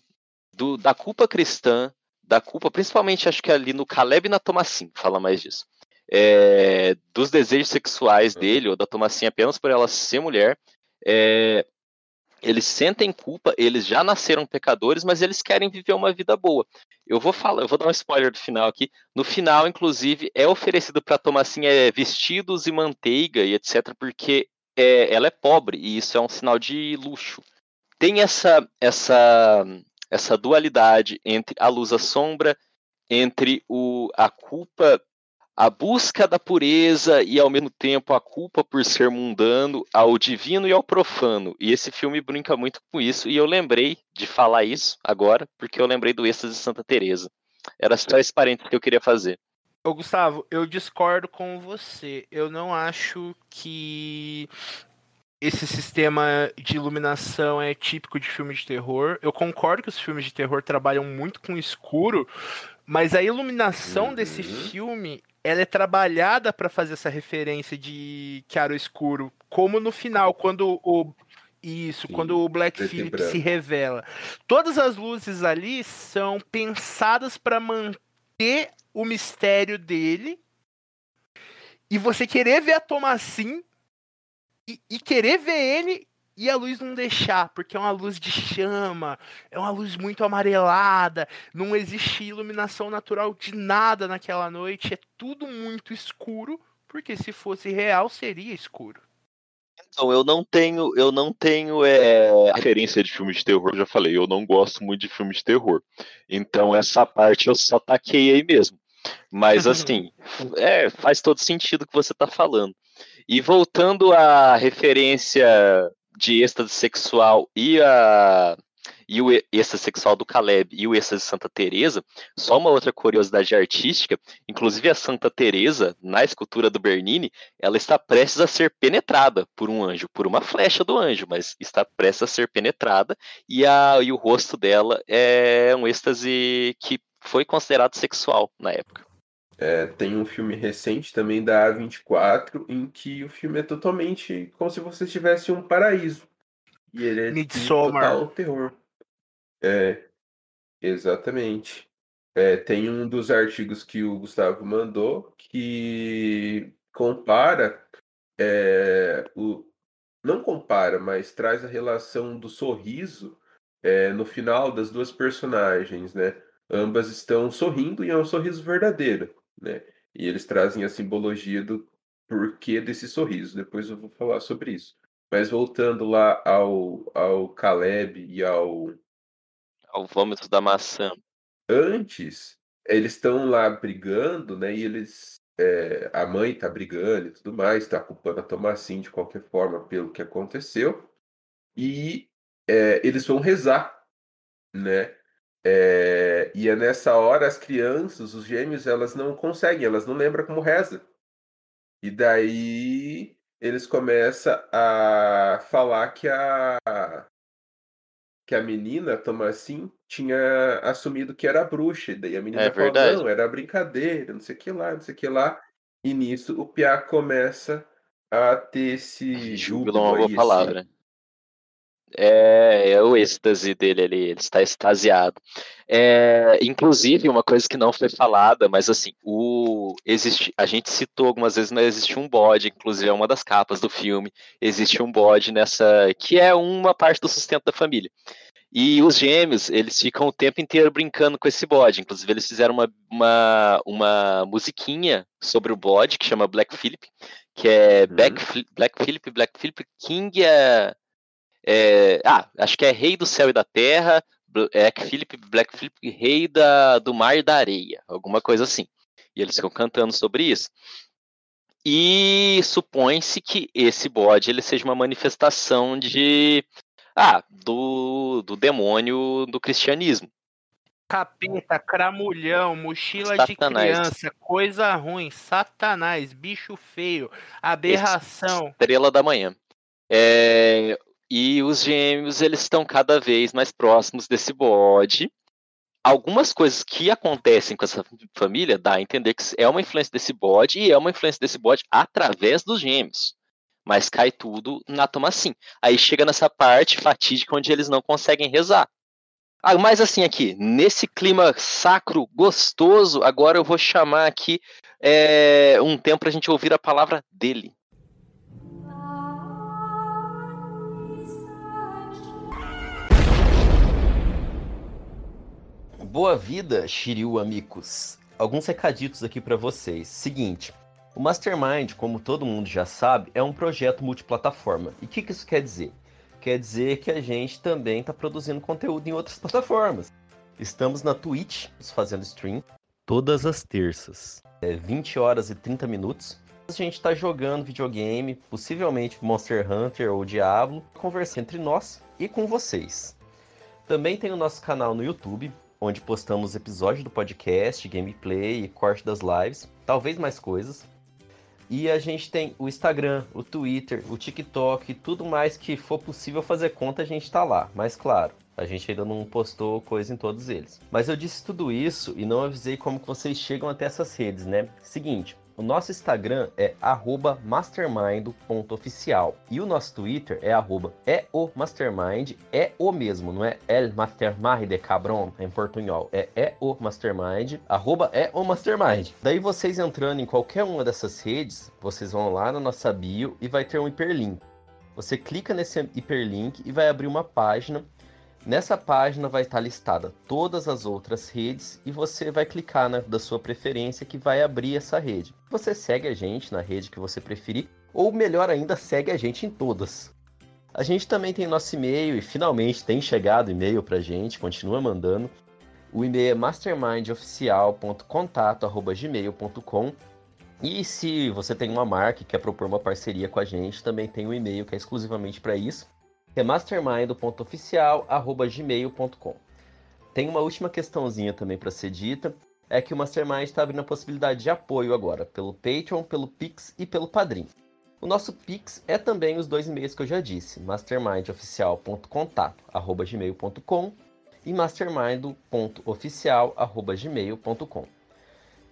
do, da culpa cristã, da culpa, principalmente acho que ali no Caleb e na Tomassin, fala mais disso. É, dos desejos sexuais uhum. dele, ou da Tomassin apenas por ela ser mulher. É, eles sentem culpa, eles já nasceram pecadores, mas eles querem viver uma vida boa. Eu vou falar, eu vou dar um spoiler do final aqui. No final, inclusive, é oferecido para Tomassinha é, vestidos e manteiga e etc, porque é, ela é pobre e isso é um sinal de luxo. Tem essa essa essa dualidade entre a luz e a sombra, entre o, a culpa a busca da pureza e ao mesmo tempo a culpa por ser mundano ao divino e ao profano. E esse filme brinca muito com isso e eu lembrei de falar isso agora porque eu lembrei do êxtase de Santa Teresa. Era só esse parênteses que eu queria fazer. Ô Gustavo, eu discordo com você. Eu não acho que esse sistema de iluminação é típico de filme de terror. Eu concordo que os filmes de terror trabalham muito com escuro, mas a iluminação uhum. desse filme ela é trabalhada para fazer essa referência de Chiaro Escuro, como no final, quando o isso, Sim, quando o Black Phillip se revela. Todas as luzes ali são pensadas para manter o mistério dele e você querer ver a Thomasin e, e querer ver ele e a luz não deixar, porque é uma luz de chama, é uma luz muito amarelada, não existe iluminação natural de nada naquela noite, é tudo muito escuro, porque se fosse real seria escuro. Então, eu não tenho, eu não tenho é, referência de filme de terror, eu já falei, eu não gosto muito de filme de terror. Então, essa parte eu só taquei aí mesmo. Mas assim, é, faz todo sentido o que você está falando. E voltando à referência de êxtase sexual e a e o êxtase sexual do Caleb e o êxtase de Santa Teresa, só uma outra curiosidade artística, inclusive a Santa Teresa, na escultura do Bernini, ela está prestes a ser penetrada por um anjo, por uma flecha do anjo, mas está prestes a ser penetrada e, a, e o rosto dela é um êxtase que foi considerado sexual na época. É, tem um filme recente também da A24 em que o filme é totalmente como se você estivesse em um paraíso. E ele é Midsommar. total terror. É, exatamente. É, tem um dos artigos que o Gustavo mandou que compara é, o, não compara, mas traz a relação do sorriso é, no final das duas personagens, né? Ambas estão sorrindo e é um sorriso verdadeiro né? E eles trazem a simbologia do porquê desse sorriso. Depois eu vou falar sobre isso. Mas voltando lá ao, ao Caleb e ao. Ao vômito da maçã. Antes, eles estão lá brigando, né? E eles. É, a mãe tá brigando e tudo mais, tá culpando a Tomassin de qualquer forma pelo que aconteceu. E é, eles vão rezar, né? É, e é nessa hora as crianças, os gêmeos, elas não conseguem, elas não lembram como reza. E daí eles começam a falar que a que a menina, Tomassin, tinha assumido que era bruxa. E daí a menina é fala, não, era brincadeira, não sei o que lá, não sei o que lá. E nisso o Piá começa a ter esse júbilo, uma boa palavra. É, é o êxtase dele ali, ele está extasiado. É, inclusive, uma coisa que não foi falada, mas assim, o, existe, a gente citou algumas vezes, mas existe um bode, inclusive é uma das capas do filme, existe um bode nessa, que é uma parte do sustento da família. E os gêmeos, eles ficam o tempo inteiro brincando com esse bode. Inclusive, eles fizeram uma, uma, uma musiquinha sobre o bode, que chama Black Philip, que é uhum. Black, Black Philip, Black Philip King é é, ah, acho que é Rei do Céu e da Terra, Black Philip, Black Philip, Rei da, do Mar e da Areia, alguma coisa assim. E eles ficam cantando sobre isso. E supõe-se que esse bode ele seja uma manifestação de ah, do, do demônio do cristianismo. Capeta, cramulhão, mochila Satanás. de criança, coisa ruim, satanás, bicho feio, aberração. Estrela da manhã. É, e os gêmeos eles estão cada vez mais próximos desse bode, algumas coisas que acontecem com essa família dá a entender que é uma influência desse bode e é uma influência desse bode através dos gêmeos. Mas cai tudo na Tomassim. Aí chega nessa parte fatídica onde eles não conseguem rezar. Ah, mas assim aqui, nesse clima sacro, gostoso, agora eu vou chamar aqui é, um tempo para a gente ouvir a palavra dele. Boa vida, Shiryu amigos. Alguns recaditos aqui para vocês. Seguinte, o Mastermind, como todo mundo já sabe, é um projeto multiplataforma. E o que, que isso quer dizer? Quer dizer que a gente também está produzindo conteúdo em outras plataformas. Estamos na Twitch, fazendo stream, todas as terças. É 20 horas e 30 minutos. A gente está jogando videogame, possivelmente Monster Hunter ou Diablo, conversando entre nós e com vocês. Também tem o nosso canal no YouTube, onde postamos episódios do podcast, gameplay corte das lives, talvez mais coisas. E a gente tem o Instagram, o Twitter, o TikTok, tudo mais que for possível fazer conta, a gente tá lá. Mas claro, a gente ainda não postou coisa em todos eles. Mas eu disse tudo isso e não avisei como vocês chegam até essas redes, né? Seguinte, o nosso Instagram é mastermind.oficial. E o nosso Twitter é arroba é o mesmo, não é el mastermind cabron em portunhol. É é o mastermind, arroba é o mastermind. Daí vocês entrando em qualquer uma dessas redes, vocês vão lá na nossa bio e vai ter um hiperlink. Você clica nesse hiperlink e vai abrir uma página Nessa página vai estar listada todas as outras redes e você vai clicar na da sua preferência que vai abrir essa rede. Você segue a gente na rede que você preferir, ou melhor ainda, segue a gente em todas. A gente também tem nosso e-mail e finalmente tem chegado e-mail pra gente, continua mandando. O e-mail é mastermindoficial.contato@gmail.com. E se você tem uma marca e quer propor uma parceria com a gente, também tem um e-mail que é exclusivamente para isso é mastermind.oficial.gmail.com. Tem uma última questãozinha também para ser dita, é que o Mastermind está abrindo a possibilidade de apoio agora, pelo Patreon, pelo Pix e pelo Padrim. O nosso Pix é também os dois e-mails que eu já disse, mastermindoficial.contato.gmail.com e mastermind.oficial.gmail.com.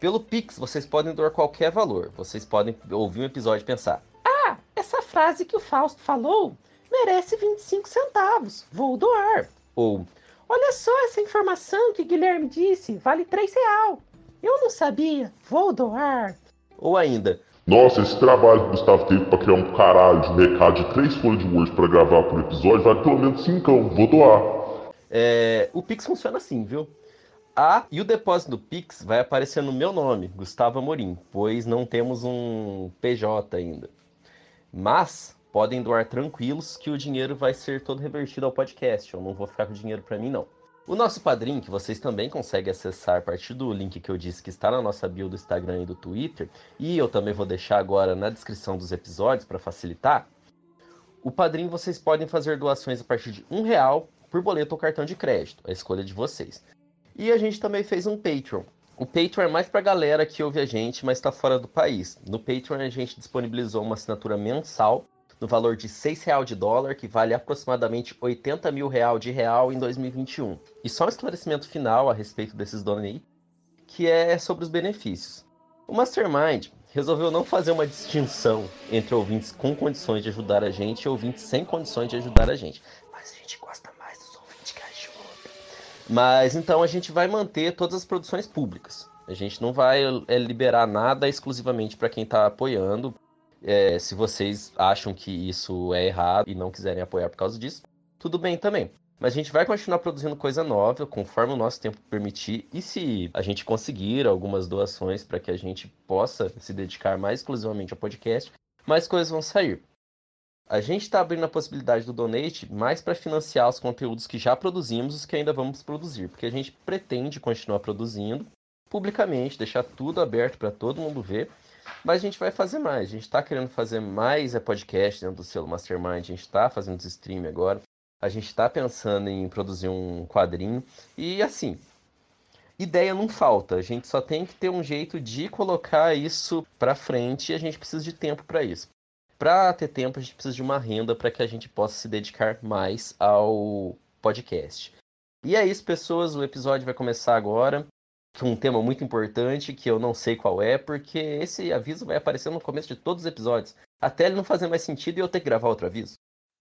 Pelo Pix, vocês podem doar qualquer valor. Vocês podem ouvir um episódio e pensar: Ah, essa frase que o Fausto falou merece 25 centavos, vou doar. Ou, olha só essa informação que Guilherme disse, vale 3 real. Eu não sabia, vou doar. Ou ainda, nossa, esse trabalho que o Gustavo teve para criar um caralho de recado de três folhas de Word para gravar por episódio vale pelo menos 5, vou doar. É, o Pix funciona assim, viu? Ah, e o depósito do Pix vai aparecer no meu nome, Gustavo Amorim, pois não temos um PJ ainda. Mas podem doar tranquilos que o dinheiro vai ser todo revertido ao podcast. Eu não vou ficar com dinheiro para mim, não. O nosso padrinho, que vocês também conseguem acessar a partir do link que eu disse que está na nossa bio do Instagram e do Twitter, e eu também vou deixar agora na descrição dos episódios para facilitar. O padrinho vocês podem fazer doações a partir de um real por boleto ou cartão de crédito, a escolha de vocês. E a gente também fez um Patreon. O Patreon é mais para galera que ouve a gente, mas está fora do país. No Patreon a gente disponibilizou uma assinatura mensal no valor de R$ real de dólar, que vale aproximadamente 80 mil real de real em 2021. E só um esclarecimento final a respeito desses donate, que é sobre os benefícios. O Mastermind resolveu não fazer uma distinção entre ouvintes com condições de ajudar a gente e ouvintes sem condições de ajudar a gente. Mas a gente gosta mais dos ouvintes que ajudam. Mas então a gente vai manter todas as produções públicas. A gente não vai é, liberar nada exclusivamente para quem está apoiando, é, se vocês acham que isso é errado e não quiserem apoiar por causa disso, tudo bem também. Mas a gente vai continuar produzindo coisa nova, conforme o nosso tempo permitir. E se a gente conseguir algumas doações para que a gente possa se dedicar mais exclusivamente ao podcast, mais coisas vão sair. A gente está abrindo a possibilidade do donate mais para financiar os conteúdos que já produzimos os que ainda vamos produzir, porque a gente pretende continuar produzindo publicamente, deixar tudo aberto para todo mundo ver mas a gente vai fazer mais. A gente está querendo fazer mais é podcast dentro do selo Mastermind. A gente está fazendo os stream agora. A gente está pensando em produzir um quadrinho. E assim, ideia não falta. A gente só tem que ter um jeito de colocar isso para frente e a gente precisa de tempo para isso. Para ter tempo, a gente precisa de uma renda para que a gente possa se dedicar mais ao podcast. E é isso, pessoas. O episódio vai começar agora um tema muito importante que eu não sei qual é, porque esse aviso vai aparecer no começo de todos os episódios. Até ele não fazer mais sentido e eu ter que gravar outro aviso.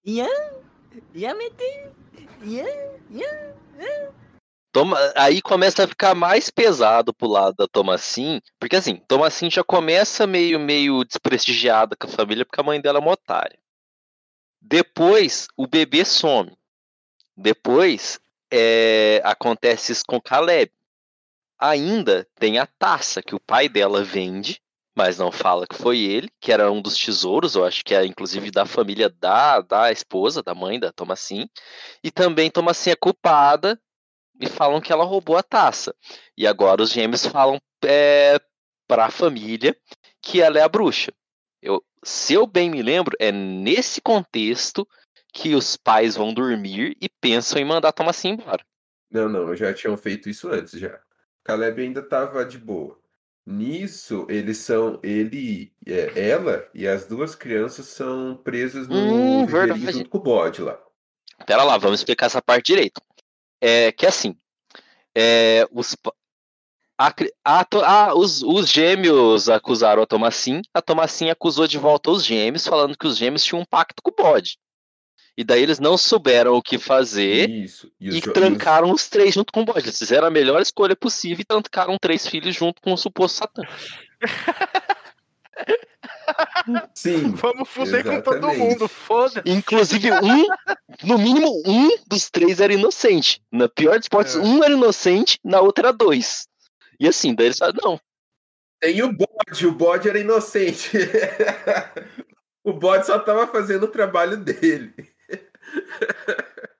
Yeah, yeah, mete, yeah, yeah. Toma, aí começa a ficar mais pesado pro lado da Tomassin, porque assim, Tomassin já começa meio meio desprestigiada com a família porque a mãe dela é uma otária. Depois o bebê some. Depois é, acontece isso com Caleb. Ainda tem a taça que o pai dela vende, mas não fala que foi ele, que era um dos tesouros, eu acho que é inclusive da família da, da esposa, da mãe da Tomassin. E também Tomassin é culpada e falam que ela roubou a taça. E agora os gêmeos falam é, para a família que ela é a bruxa. Eu, se eu bem me lembro, é nesse contexto que os pais vão dormir e pensam em mandar Thomasin embora. Não, não, já tinham feito isso antes já. Caleb ainda estava de boa. Nisso, eles são. Ele, é, ela e as duas crianças são presas no Hum, junto com o bode lá. Pera lá, vamos explicar essa parte direito. É que assim, é, os, a a a- os, os gêmeos acusaram a Tomassin, a Tomassin acusou de volta os gêmeos, falando que os gêmeos tinham um pacto com o bode. E daí eles não souberam o que fazer Isso. E, trancaram os três junto com o bode. Eles fizeram a melhor escolha possível e trancaram três filhos junto com o suposto Satã. Sim. Vamos fuder com todo Exatamente. mundo, foda. Inclusive, um, no mínimo, um dos três era inocente. Na pior das hipóteses, É. um era inocente, na outra era dois. E assim, daí eles falaram, não, Tem o bode, o bode era inocente. o bode só estava fazendo o trabalho dele.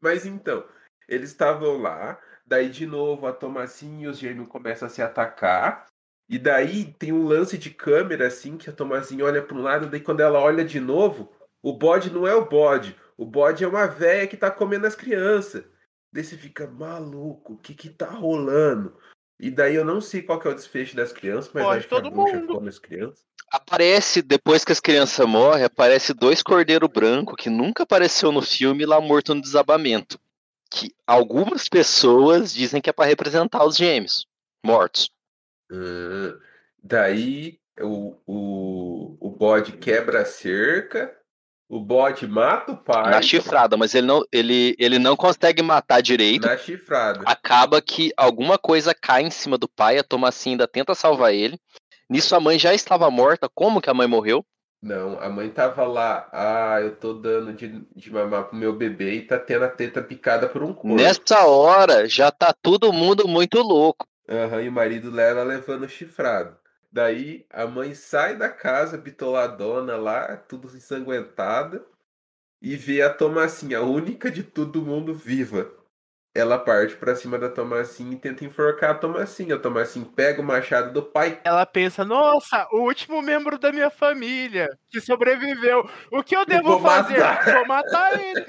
Mas então, eles estavam lá, daí de novo a Tomassinha e os gêmeos começam a se atacar. E daí tem um lance de câmera assim que a Tomassinha olha para um lado, daí quando ela olha de novo, o bode não é o bode, o bode é uma véia que tá comendo as crianças. Daí você fica maluco, o que que tá rolando? E daí eu não sei qual que é o desfecho das crianças, mas Morre acho que a todo bruxa mundo. come as crianças. aparece, depois que as crianças morrem, aparece dois cordeiros brancos que nunca apareceu no filme lá morto no desabamento. Que algumas pessoas dizem que é para representar os gêmeos mortos. Ah, daí o, o, o bode quebra a cerca, o bode mata o pai Na chifrada, mas ele não, ele, ele não consegue matar direito. na chifrada. Acaba que alguma coisa cai em cima do pai, a Tomassinha ainda tenta salvar ele. Nisso a mãe já estava morta. Como que a mãe morreu? Não, a mãe tava lá, ah, eu tô dando de, de mamar pro meu bebê e tá tendo a teta picada por um corpo. Nessa hora já tá todo mundo muito louco. Aham, e o marido dela levando chifrado. Daí a mãe sai da casa, bitoladona lá, tudo ensanguentada, e vê a Tomassinha, a única de todo mundo viva. Ela parte pra cima da Tomassinha e tenta enforcar a Tomassinha. A Tomassinha pega o machado do pai. Ela pensa, nossa, o último membro da minha família que sobreviveu. O que eu devo vou fazer? matar." Vou matar ele.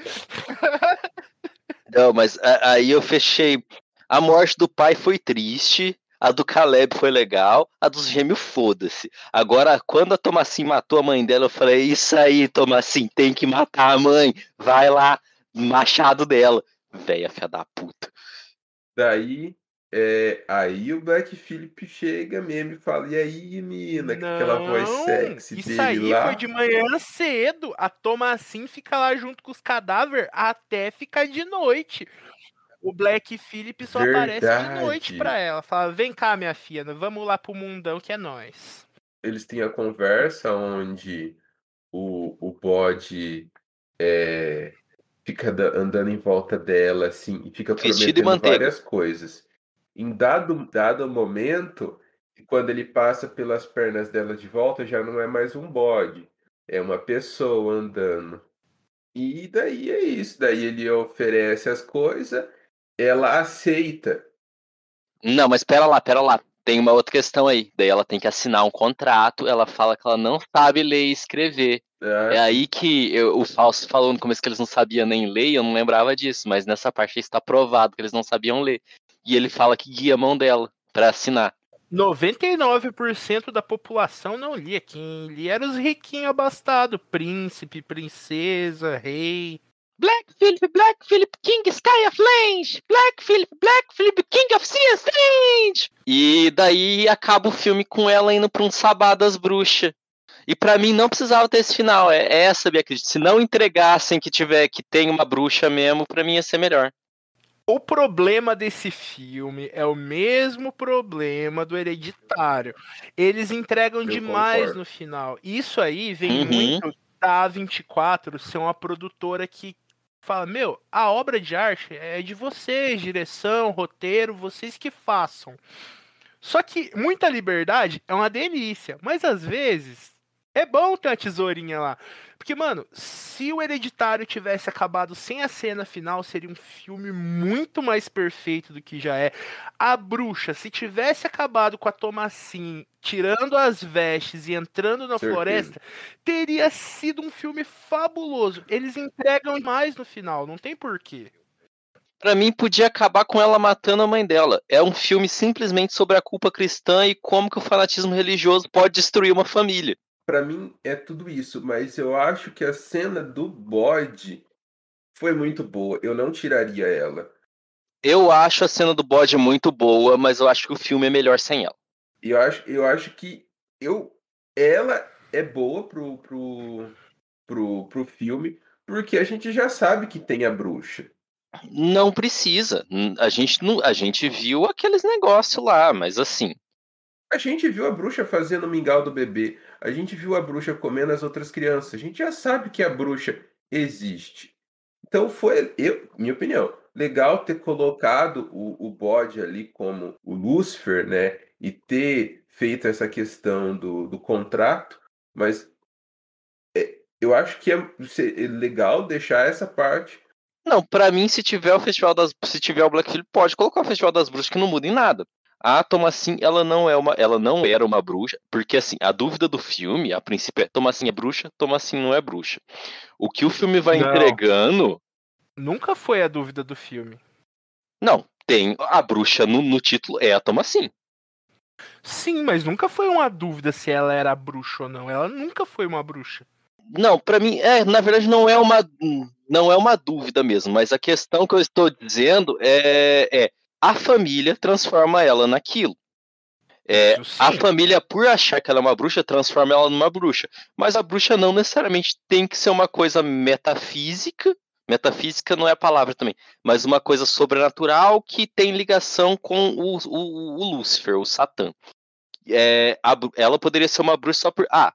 Não, mas aí eu fechei. A morte do pai foi triste. A do Caleb foi legal. A dos gêmeos, foda-se. Agora, quando a Tomassin matou a mãe dela, eu falei: Isso aí, Tomassin, tem que matar a mãe. Vai lá, machado dela. Véia filha da puta. Daí, é, aí o Black Phillip chega mesmo e fala: E aí, menina, com aquela voz sexy Isso dele aí lá. foi de manhã cedo. A Tomassin fica lá junto com os cadáveres até ficar de noite. O Black Phillip só aparece de noite Verdade. pra ela. Fala, vem cá, minha filha, vamos lá pro mundão que é nós. eles têm a conversa onde o, o bode é, fica da- andando em volta dela, assim, e fica Vestido prometendo várias coisas. Em dado, dado momento, quando ele passa pelas pernas dela de volta, já não é mais um bode, é uma pessoa andando. E daí é isso, daí ele oferece as coisas, ela aceita. Não, mas pera lá, pera lá. Tem uma outra questão aí. Daí ela tem que assinar um contrato. Ela fala que ela não sabe ler e escrever. Ah, É aí que eu- o Fausto falou no começo que eles não sabiam nem ler, e eu não lembrava disso, mas nessa parte aí está provado que eles não sabiam ler. E ele fala que guia a mão dela pra assinar. 99% da população não lia. Quem lia eram os riquinhos abastados. Príncipe, princesa, rei. Black Philip, Black Philip, King Sky of Lange, Black Philip, Black Philip, King of Sea Strange. E daí acaba o filme com ela indo pra um sabá das bruxas. E pra mim não precisava ter esse final. É, é essa, minha crítica. Se não entregassem que tiver que tem uma bruxa mesmo, pra mim ia ser melhor. O problema desse filme é o mesmo problema do Hereditário. Eles entregam Eu demais concordo. no final. Isso aí vem Uhum. muito da A24 ser uma produtora que fala: Meu, a obra de arte é de vocês, direção, roteiro, vocês que façam. Só que muita liberdade é uma delícia, mas às vezes é bom ter uma tesourinha lá. Porque, mano, se o Hereditário tivesse acabado sem a cena final, seria um filme muito mais perfeito do que já é. A Bruxa, se tivesse acabado com a Thomasin tirando as vestes e entrando na Certeza. floresta, teria sido um filme fabuloso. Eles entregam mais no final, não tem porquê. Pra mim podia acabar com ela matando a mãe dela. É um filme simplesmente sobre a culpa cristã e como que o fanatismo religioso pode destruir uma família. Pra mim é tudo isso, mas eu acho que a cena do bode foi muito boa. Eu não tiraria ela. Eu acho a cena do bode muito boa, mas eu acho que o filme é melhor sem ela. E eu acho, eu acho que eu, ela é boa pro, pro, pro, pro filme, porque a gente já sabe que tem a bruxa. Não precisa. A gente, não, a gente viu aqueles negócios lá, mas assim. A gente viu a bruxa fazendo o mingau do bebê. A gente viu a bruxa comendo as outras crianças. A gente já sabe que a bruxa existe. Então foi, eu, minha opinião, legal ter colocado o, o bode ali como o Lúcifer, né? E ter feito essa questão do, do contrato, mas é, eu acho que é é legal deixar essa parte. Não, pra mim, se tiver o Festival das. Se tiver o Black Phillip, pode colocar o Festival das Bruxas que não muda em nada. A Thomasin, ela não é uma. Ela não era uma bruxa. Porque assim, a dúvida do filme, a princípio, é Thomasin é bruxa, Thomasin não é bruxa. O que o filme vai Não. entregando. Nunca foi a dúvida do filme. Não, tem. A bruxa no, no título é a Thomasin. Sim, mas nunca foi uma dúvida se ela era bruxa ou não. Ela nunca foi uma bruxa. Não, pra mim, é, na verdade não é uma não é uma dúvida mesmo, mas a questão que eu estou dizendo é, é a família transforma ela naquilo. É, Isso a família, por achar que ela é uma bruxa, transforma ela numa bruxa. Mas a bruxa não necessariamente tem que ser uma coisa metafísica. Metafísica não é a palavra também, mas uma coisa sobrenatural que tem ligação com o, o, o Lúcifer, o Satã. É, a ela poderia ser uma bruxa só por. Ah,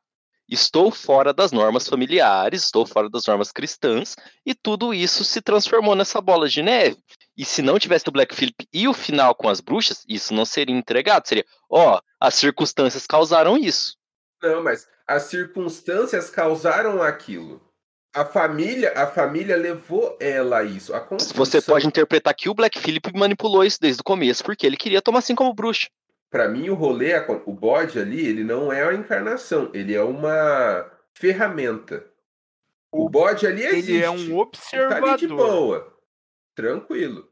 estou fora das normas familiares, estou fora das normas cristãs, e tudo isso se transformou nessa bola de neve. E se não tivesse o Black Phillip e o final com as bruxas, isso não seria entregado. Seria, ó, as circunstâncias causaram isso. Não, mas as circunstâncias causaram aquilo. A família, a família levou ela a isso. A Você pode interpretar que o Black Phillip manipulou isso desde o começo, porque ele queria tomar assim como bruxa. Pra mim, o rolê, a- o bode ali, ele não é uma encarnação, ele é uma ferramenta. O bode ali existe. Ele é um Tá ali de observador. boa. Tranquilo.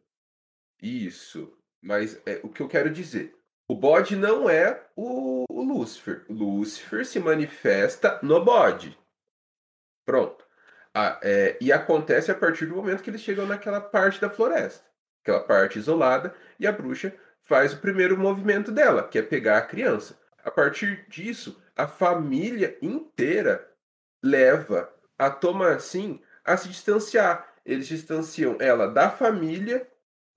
Isso. Mas é, o que eu quero dizer. O bode não é o, o Lúcifer. O Lúcifer se manifesta no bode. Pronto. Ah, é, e acontece a partir do momento que eles chegam naquela parte da floresta. Aquela parte isolada. E a bruxa faz o primeiro movimento dela, que é pegar a criança. A partir disso, a família inteira leva a Thomasin a se distanciar. Eles distanciam ela da família,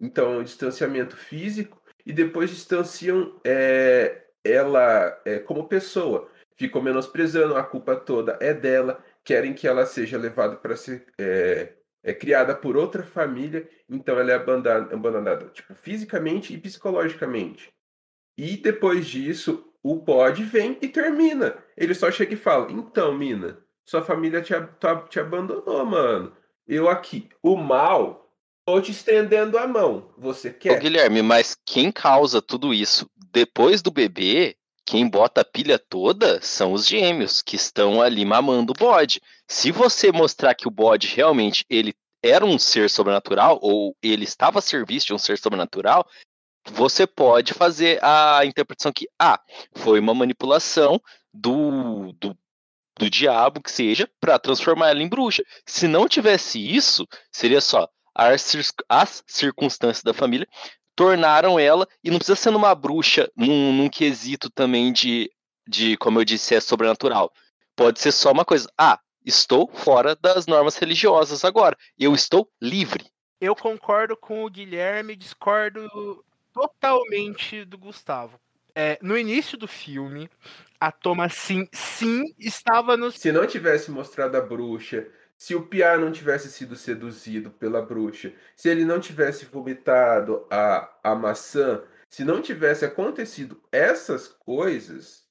então distanciamento físico, e depois distanciam é, ela é, como pessoa. Ficam menosprezando, a culpa toda é dela, querem que ela seja levada para ser é, é criada por outra família, então ela é abandonada, tipo, fisicamente e psicologicamente. E depois disso, o bode vem e termina. Ele só chega e fala: Então, mina, sua família te, tá- te abandonou, mano. Eu aqui, o mal, tô te estendendo a mão. Você Ô, quer? Guilherme, mas quem causa tudo isso depois do bebê, quem bota a pilha toda são os gêmeos que estão ali mamando o bode. Se você mostrar que o bode realmente ele era um ser sobrenatural ou ele estava a serviço de um ser sobrenatural, você pode fazer a interpretação que ah, foi uma manipulação do, do do diabo, que seja, para transformar ela em bruxa. Se não tivesse isso, seria só as, cir- as circunstâncias da família tornaram ela, e não precisa ser numa bruxa, num, num quesito também de, de, como eu disse, é sobrenatural. Pode ser só uma coisa. Ah, estou fora das normas religiosas agora. Eu estou livre. Eu concordo com o Guilherme, discordo totalmente do Gustavo. É, no início do filme, a Thomasin sim estava no. Se não tivesse mostrado a bruxa, se o Pia não tivesse sido seduzido pela bruxa, se ele não tivesse vomitado a, a maçã, se não tivesse acontecido essas coisas,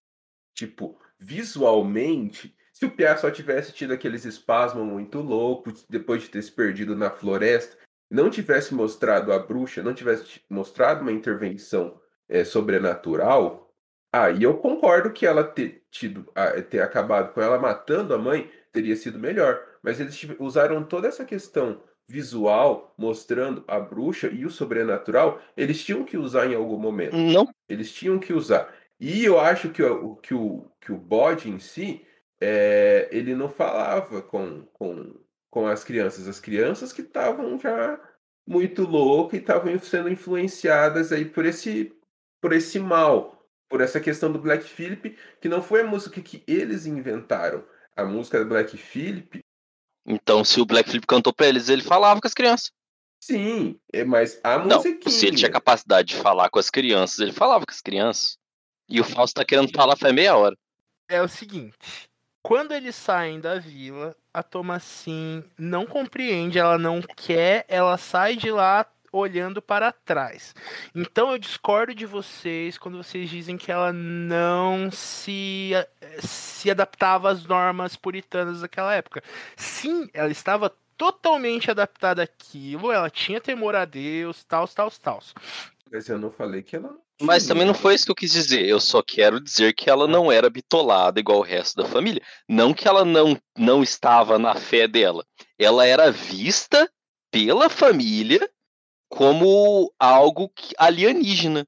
tipo, visualmente, se o Pia só tivesse tido aqueles espasmos muito loucos depois de ter se perdido na floresta, não tivesse mostrado a bruxa, não tivesse ti- mostrado uma intervenção é, sobrenatural, aí eu concordo que ela ter tido, ter acabado com ela matando a mãe teria sido melhor. Mas eles usaram toda essa questão visual mostrando a bruxa e o sobrenatural, eles tinham que usar em algum momento. Não, Eles tinham que usar. E eu acho que o, que o, que o bode em si, é, ele não falava com, com, com as crianças. As crianças que estavam já muito loucas e estavam sendo influenciadas aí por esse, por esse mal, por essa questão do Black Phillip, que não foi a música que eles inventaram. A música do Black Phillip, Então, se o Black Phillip cantou pra eles, ele falava com as crianças. sim, é, mas a Não, musiquinha... se ele tinha capacidade de falar com as crianças, ele falava com as crianças. E o Fausto tá querendo falar faz meia hora. É o seguinte: quando eles saem da vila, a Thomasin não compreende, ela não quer, ela sai de lá olhando para trás. Então eu discordo de vocês quando vocês dizem que ela não se, se adaptava às normas puritanas daquela época. Sim, ela estava totalmente adaptada àquilo, ela tinha temor a Deus, tal, tal, tal. Mas eu não falei que ela Mas também não foi isso que eu quis dizer. Eu só quero dizer que ela não era bitolada igual o resto da família. Não que ela não, não estava na fé dela. Ela era vista pela família como algo alienígena.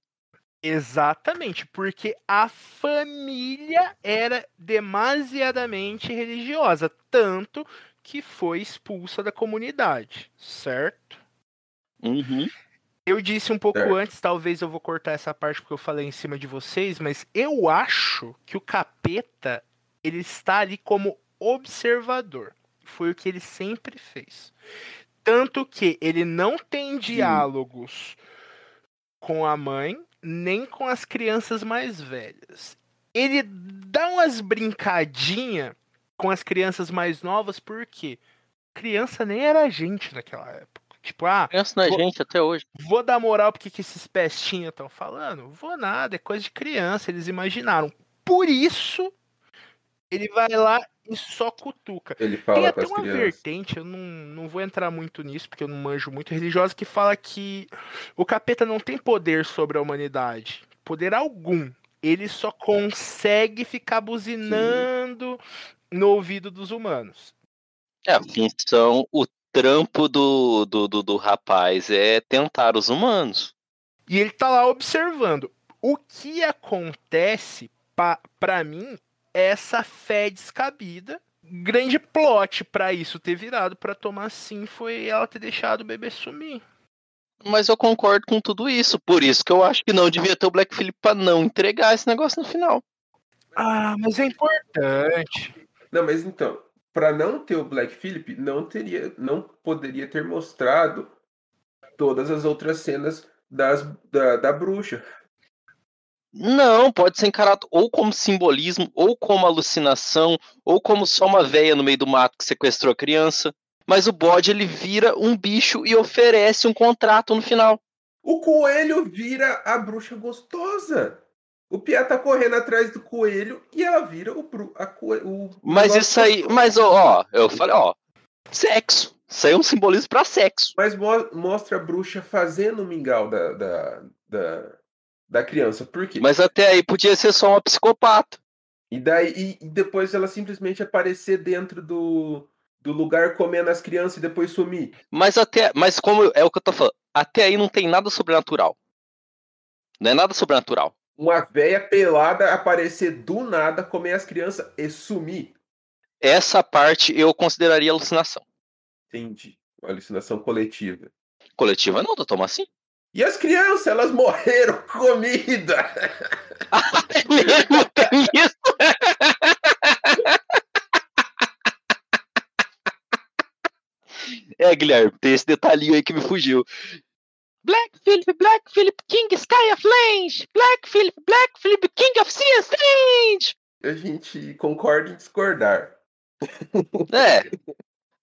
Exatamente, porque a família era demasiadamente religiosa, tanto que foi expulsa da comunidade, certo? Uhum. Eu disse um pouco Certo. antes, talvez eu vou cortar essa parte porque eu falei em cima de vocês, mas eu acho que o capeta ele está ali como observador. Foi o que ele sempre fez. Tanto que ele não tem diálogos com a mãe, nem com as crianças mais velhas. Ele dá umas brincadinhas com as crianças mais novas, porque criança nem era gente naquela época. Tipo, ah, Pensa na Vou- gente até hoje. vou dar moral porque que esses pestinhos estão falando? Vou nada, é coisa de criança, eles imaginaram. Por isso, ele vai lá e só cutuca. Ele Tem fala com até uma crianças. vertente, eu não, não vou entrar muito nisso, porque eu não manjo muito religiosa, que fala que o capeta não tem poder sobre a humanidade. Poder algum. Ele só consegue ficar buzinando no ouvido dos humanos. É, a função, o trampo do, do, do, do rapaz é tentar os humanos. E ele tá lá observando. O que acontece, pa, pra mim, essa fé descabida. Grande plot pra isso ter virado pra tomar sim foi ela ter deixado o bebê sumir. Mas eu concordo com tudo isso. Por isso que eu acho que não devia ter o Black Phillip pra não entregar esse negócio no final. Ah, mas é importante. Não, mas então, para não ter o Black Phillip, não teria, não poderia ter mostrado todas as outras cenas das, da, da bruxa. Não, pode ser encarado ou como simbolismo, ou como alucinação, ou como só uma véia no meio do mato que sequestrou a criança. Mas o bode ele vira um bicho e oferece um contrato no final. O coelho vira a bruxa gostosa. O Pia tá correndo atrás do coelho e ela vira o, bru, a, coe- o Mas isso aí, mas ó, ó, eu falei, ó, sexo. Isso aí é um simbolismo pra sexo. Mas mo- mostra a bruxa fazendo o mingau da, da, da, da criança. Por quê? Mas até aí podia ser só uma psicopata. E daí e, depois ela simplesmente aparecer dentro do, do lugar comendo as crianças e depois sumir. Mas até, mas como é o que eu tô falando, até aí não tem nada sobrenatural. Não é nada sobrenatural. Uma véia pelada aparecer do nada, comer as crianças e sumir. Essa parte eu consideraria alucinação. Entendi. Uma alucinação coletiva. Coletiva não, doutor Massim. E as crianças, elas morreram com comida. É mesmo, tem isso? É, Guilherme, tem esse detalhinho aí que me fugiu. Black Philip, Black Philip, King Sky of Lange! Black Philip, Black Philip, King of Sea Strange! A gente concorda em discordar. É.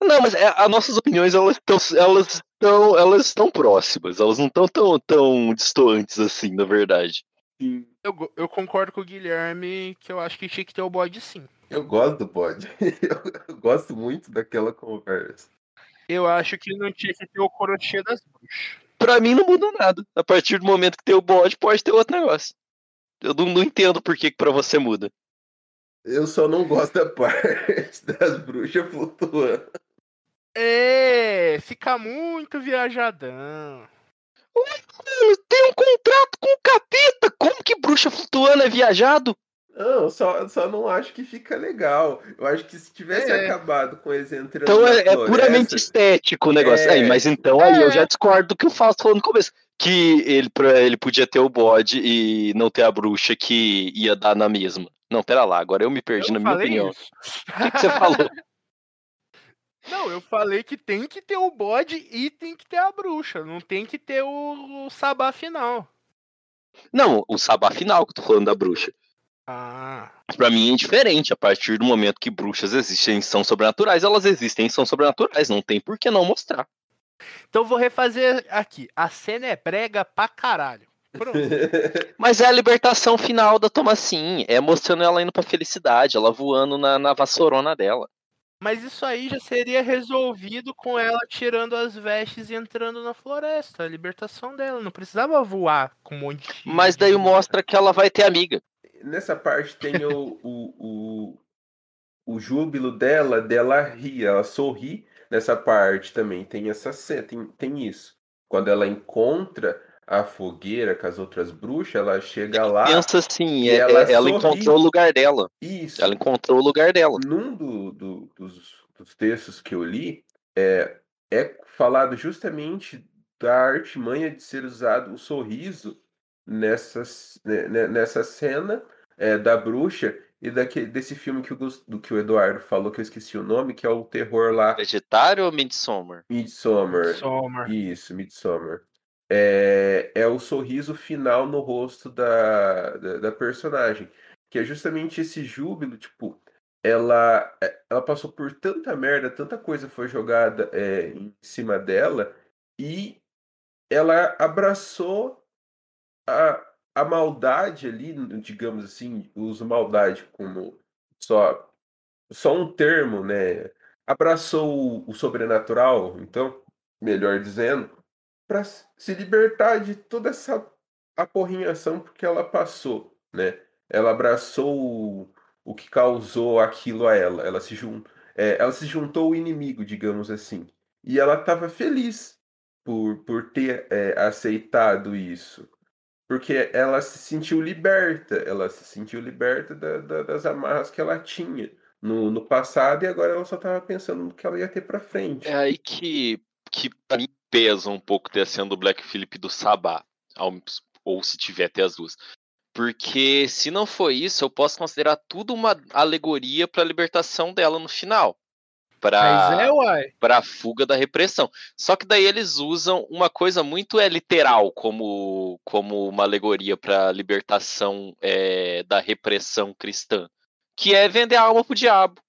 Não, mas é, as nossas opiniões elas estão elas estão elas estão próximas, elas não estão tão tão distantes assim, na verdade. Sim. Eu, eu concordo com o Guilherme que eu acho que tinha que ter o bode sim. Eu gosto do bode. Eu gosto muito daquela conversa. Eu acho que não tinha que ter o crochê das bruxas. Pra mim não muda nada. A partir do momento que tem o bode, pode ter outro negócio. Eu não, não entendo por que, que pra você muda. Eu só não gosto da parte das bruxas flutuando. É, fica muito viajadão. Mano, tem um contrato com o capeta! Como que bruxa flutuando é viajado? Não, só, só não acho que fica legal. Eu acho que se tivesse É. acabado com eles entrando Então na é, é puramente estético o negócio. É. Aí, mas então aí eu É. já discordo do que o Fausto falou no começo. Que ele, pra- ele podia ter o bode e não ter a bruxa que ia dar na mesma. Não, pera lá, agora eu me perdi Eu na minha opinião. isso. O que, que você falou? Não, eu falei que tem que ter o bode e tem que ter a bruxa. Não tem que ter o, o sabá final. Não, o sabá final que eu tô falando da bruxa. Ah. Pra mim é indiferente. A partir do momento que bruxas existem e são sobrenaturais, elas existem e são sobrenaturais. Não tem por que não mostrar. Então eu vou refazer aqui. A cena é brega pra caralho. Pronto. Mas é a libertação final da Thomasin. É mostrando ela indo pra felicidade, ela voando na, na vassourona dela. Mas isso aí já seria resolvido com ela tirando as vestes e entrando na floresta. A libertação dela. Não precisava voar com um monte de. Mas daí mostra que ela vai ter amiga. Nessa parte tem o, o, o, o júbilo dela, dela rir, ela sorri. Nessa parte também tem essa cena, tem, tem isso. Quando ela encontra a fogueira com as outras bruxas, ela chega lá. Pensa assim, e é- ela é- ela encontrou o lugar dela. Isso. Ela encontrou o lugar dela. Num do- do- dos, dos textos que eu li, é, é falado justamente da artimanha de ser usado o sorriso nessas, né, né, nessa cena é, da bruxa e daquele, desse filme que o, do que o Eduardo falou, que eu esqueci o nome, que é o terror lá, Vegetário ou Midsommar? Midsommar. Summer. Isso, Midsommar. É, é o sorriso final no rosto da, da, da personagem. Que é justamente esse júbilo, tipo, ela, é, ela passou por tanta merda, tanta coisa foi jogada é, em cima dela, e ela abraçou a, a maldade ali, digamos assim, uso maldade como só, só um termo, né? Abraçou o, o sobrenatural, então, melhor dizendo, para se libertar de toda essa aporrinhação porque ela passou, né? Ela abraçou o, o que causou aquilo a ela. Ela se, jun, é, ela se juntou ao inimigo, digamos assim. E ela estava feliz por, por ter é, aceitado isso. Porque ela se sentiu liberta. Ela se sentiu liberta da- da- das amarras que ela tinha no, no passado e agora ela só estava pensando no que ela ia ter para frente. É aí que, que pra mim pesa um pouco ter a cena do Black Phillip e do Sabá. Ou se tiver até as duas. Porque se não for isso, eu posso considerar tudo uma alegoria pra libertação dela no final. Pra... Mas é, para a fuga da repressão. Só que daí eles usam uma coisa muito é literal como, como uma alegoria para a libertação é, da repressão cristã, que é vender a alma pro diabo.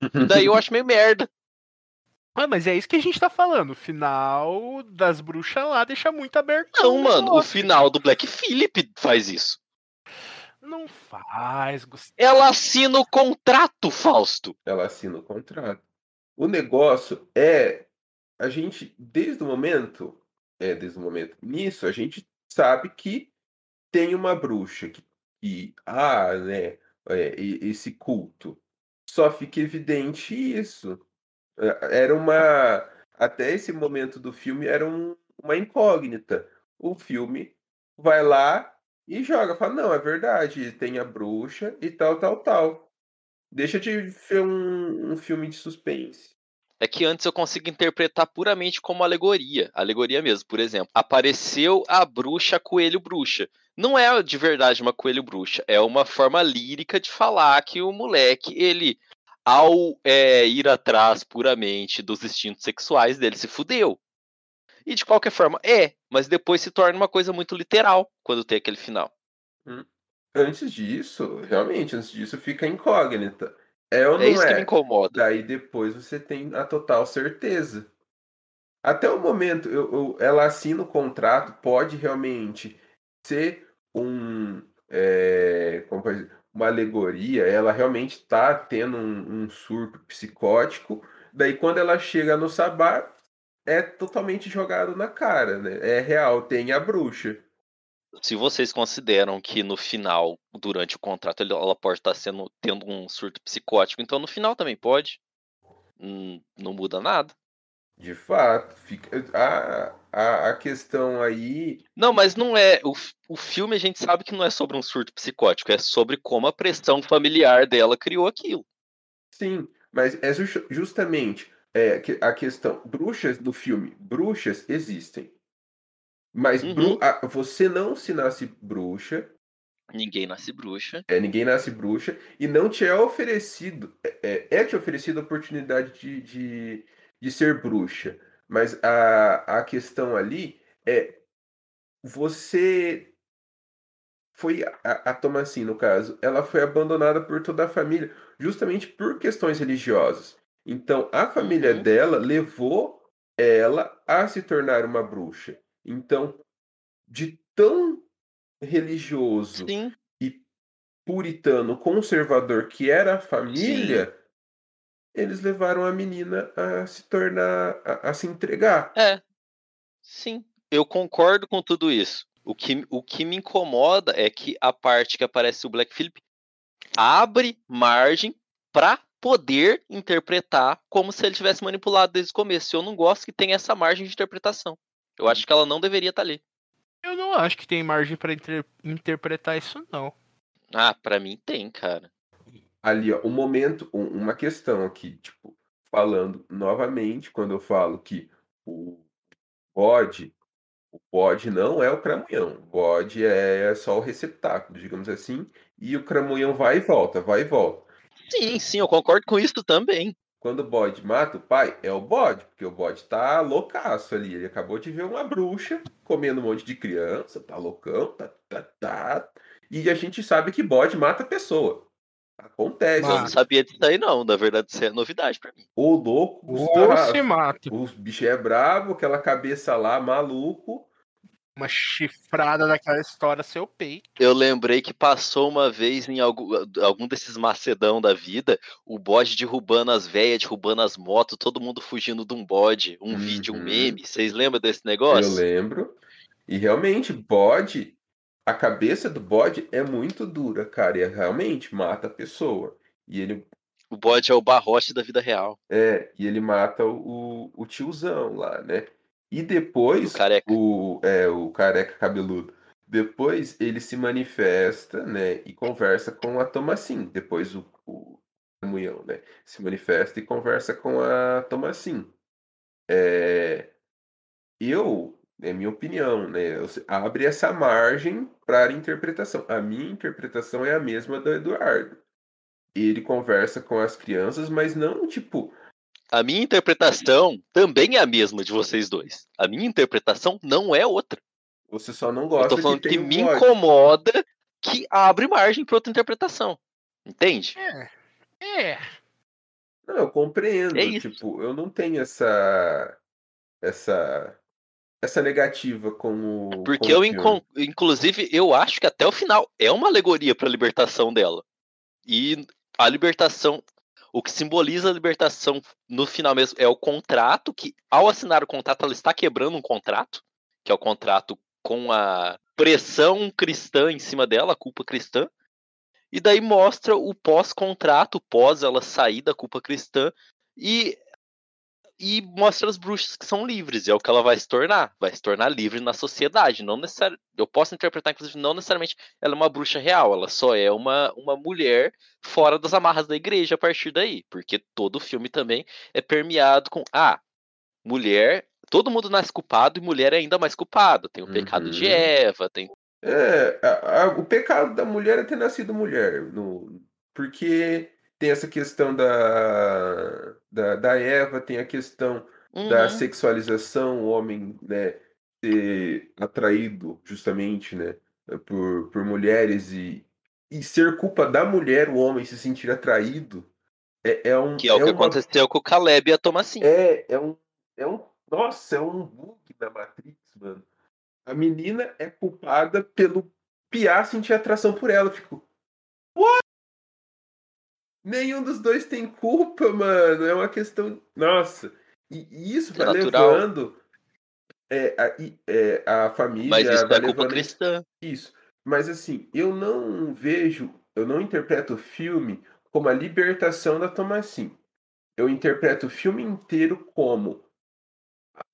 Daí eu acho meio merda. Ah, mas é isso que a gente tá falando. O final das bruxas lá deixa muito aberto. Não, mano, o final do Black Phillip faz isso. Não faz, Gustavo. Ela assina o contrato, Fausto. ela assina o contrato. O negócio é a gente, desde o momento, é, desde o momento nisso, a gente sabe que tem uma bruxa que, que ah, né, é, esse culto. Só fica evidente isso. Era uma, até esse momento do filme era um- uma incógnita. O filme vai lá e joga, fala, não, é verdade, tem a bruxa e tal, tal, tal. Deixa de ser um, um filme de suspense. É que antes eu consigo interpretar puramente como alegoria. Alegoria mesmo, por exemplo. Apareceu a bruxa coelho bruxa. Não é de verdade uma coelho bruxa. É uma forma lírica de falar que o moleque, ele, ao é, ir atrás puramente dos instintos sexuais dele, se fudeu. E de qualquer forma, é. Mas depois se torna uma coisa muito literal quando tem aquele final. Antes disso, realmente, antes disso fica incógnita. É ou não É isso que me é? incomoda. Daí depois você tem a total certeza. Até o momento, eu, eu- ela assina o contrato, pode realmente ser um, é, como pode dizer, uma alegoria, ela realmente está tendo um, um surto psicótico. Daí quando ela chega no Sabá, é totalmente jogado na cara, né? É real, tem a bruxa. Se vocês consideram que no final, durante o contrato, ela pode estar sendo, tendo um surto psicótico, então no final também pode. Hum, não muda nada. De fato, fica a, a, a questão aí Não, mas não é. O, o filme a gente sabe que não é sobre um surto psicótico, é sobre como a pressão familiar dela criou aquilo. Sim, mas é ju- justamente é, a questão. Bruxas no filme, bruxas existem. Mas bru- Uhum. a- você não se nasce bruxa, Ninguém nasce bruxa. é, ninguém nasce bruxa, e não te é oferecido. É, é, é te oferecida a oportunidade de, de, de ser bruxa. Mas a, a questão ali é você foi a, a no caso, ela foi abandonada por toda a família, justamente por questões religiosas. Então, a família Uhum. dela levou ela a se tornar uma bruxa. Então, de tão religioso Sim. e puritano, conservador que era a família, eles levaram a menina a se tornar, a, a se entregar. É. Sim. Eu concordo com tudo isso. O que, o que me incomoda é que a parte que aparece o Black Phillip abre margem pra poder interpretar como se ele tivesse manipulado desde o começo. Eu não gosto que tenha essa margem de interpretação. Eu acho que ela não deveria estar ali. Eu não acho que tem margem pra inter- interpretar isso, não. Ah, pra mim tem, cara. Ali, ó, um momento, um- uma questão aqui, tipo, falando novamente, quando eu falo que o bode, o bode não é o cramunhão, o bode é só o receptáculo, digamos assim, e o cramunhão vai e volta, vai e volta. Sim, sim, eu concordo com isso também. Quando o bode mata o pai, é o bode, porque o bode tá loucaço ali. Ele acabou de ver uma bruxa comendo um monte de criança, tá loucão, tá, tá, tá. E a gente sabe que bode mata a pessoa. Acontece. Eu não sabia disso aí, não. Na verdade, isso é novidade pra mim. O louco, Ou Gustavo. se mata. O bicho é brabo, aquela cabeça lá, maluco. Uma chifrada daquela história seu peito. Eu lembrei que passou uma vez em algum, algum desses macedão da vida, o bode derrubando as velhas, derrubando as motos, todo mundo fugindo de um bode, um vídeo, um Uhum. meme. Vocês lembram desse Eu negócio? lembro. E realmente, bode, a cabeça do bode é muito dura, cara. E realmente mata a pessoa. E ele O bode é o barrote da vida real. É, e ele mata o, o tiozão lá, né? E depois, O careca. o, é, o careca cabeludo. Depois ele se manifesta, né? E conversa com a Thomasin. Depois o, o Munhão, né? Se manifesta e conversa com a Thomasin. É, eu, é minha opinião, né? você Abre essa margem para interpretação. A minha interpretação é a mesma do Eduardo. Ele conversa com as crianças, mas não tipo A minha interpretação também é a mesma de vocês dois. A minha interpretação não é outra. Você só não Eu gosta tô falando que um me bode. incomoda que abre margem pra outra interpretação. Entende? É. Não, eu compreendo. É. Tipo, eu não tenho essa. Essa. Essa negativa com o. Porque com o eu, filme. inclusive, eu acho que até o final é uma alegoria para a libertação dela. E a libertação, o que simboliza a libertação no final mesmo é o contrato, que ao assinar o contrato ela está quebrando um contrato, que é o contrato com a pressão cristã em cima dela, a culpa cristã. E daí mostra o pós-contrato, pós ela sair da culpa cristã. E e mostra as bruxas que são livres, e é o que ela vai se tornar. Vai se tornar livre na sociedade. Não necessari... Eu posso interpretar, inclusive, não necessariamente ela é uma bruxa real, ela só é uma, uma mulher fora das amarras da igreja a partir daí. Porque todo o filme também é permeado com. Ah, mulher. Todo mundo nasce culpado e mulher é ainda mais culpado. Tem o pecado de Uhum. Eva, tem. É, a- a- o pecado da mulher é ter nascido mulher. No, porque tem essa questão da, da, da Eva, tem a questão da Uhum. sexualização, o homem, né, ser atraído justamente, né, por, por mulheres e, e ser culpa da mulher o homem se sentir atraído é, é um Que é o que uma- aconteceu com o Caleb e a Thomasin. é, é um, é um, nossa, é um bug da Matrix, mano. A menina é culpada pelo Piá sentir atração por ela. Fico, what? Nenhum dos dois tem culpa, mano. É uma questão, nossa. E, e isso vai natural. levando é, a, é, a família, Mas isso é culpa cristã. isso. Mas assim, eu não vejo, eu não interpreto o filme como a libertação da Thomasin. Eu interpreto o filme inteiro como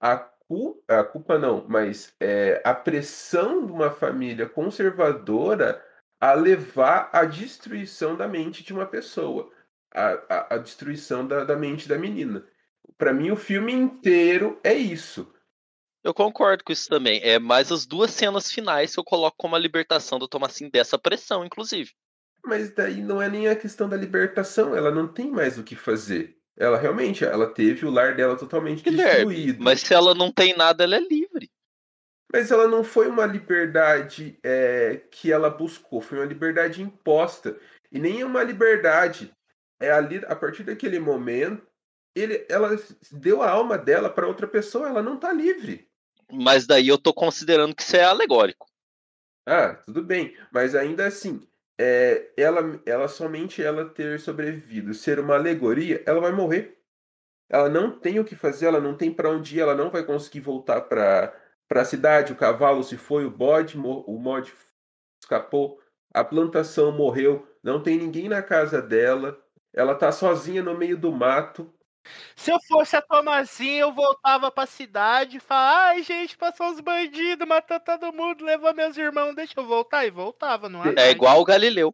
a, cu- a culpa não, mas é, a pressão de uma família conservadora a levar à destruição da mente de uma pessoa, a, a, a destruição da, da mente da menina. Para mim, o filme inteiro é isso. Eu concordo com isso também. É mais as duas cenas finais que eu coloco como a libertação do Thomasin dessa pressão, inclusive. Mas daí não é nem a questão da libertação, ela não tem mais o que fazer. Ela realmente, ela teve o lar dela totalmente Guilherme, destruído. Mas se ela não tem nada, ela é livre. Mas ela não foi uma liberdade é, que ela buscou, foi uma liberdade imposta. E nem é uma liberdade. É ali, a partir daquele momento, ele, ela deu a alma dela para outra pessoa, ela não tá livre. Mas daí eu tô considerando que isso é alegórico. Ah, tudo bem, mas ainda assim, é, ela, ela somente ela ter sobrevivido, ser uma alegoria, ela vai morrer. Ela não tem o que fazer, ela não tem para onde ir, ela não vai conseguir voltar para para a cidade. O cavalo se foi, o bode, mo- o bode escapou, a plantação morreu, não tem ninguém na casa dela. Ela tá sozinha no meio do mato. Se eu fosse a Tomazinha, eu voltava pra cidade e falava, ai, gente, passou os bandidos, matou todo mundo, levou meus irmãos, deixa eu voltar. E voltava, não É igual o Galileu.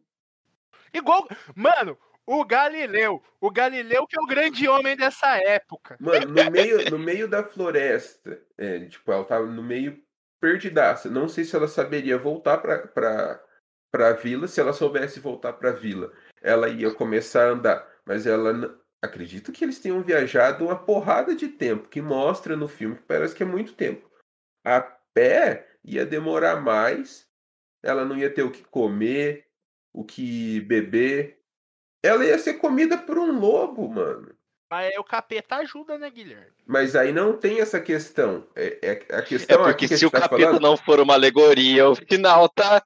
Igual. Mano, o Galileu. O Galileu que é o grande homem dessa época. Mano, no meio, no meio da floresta, é, tipo, ela tava no meio perdidaça. Não sei se ela saberia voltar pra, pra, pra vila. Se ela soubesse voltar pra vila, ela ia começar a andar. Mas ela. Acredito que eles tenham viajado uma porrada de tempo, que mostra no filme que parece que é muito tempo. A pé ia demorar mais, ela não ia ter o que comer, o que beber. Ela ia ser comida por um lobo, mano. Mas aí o capeta ajuda, né, Guilherme? Mas aí não tem essa questão. É, é- a É questão porque aqui que se o tá capeta falando, não for uma alegoria, o final tá.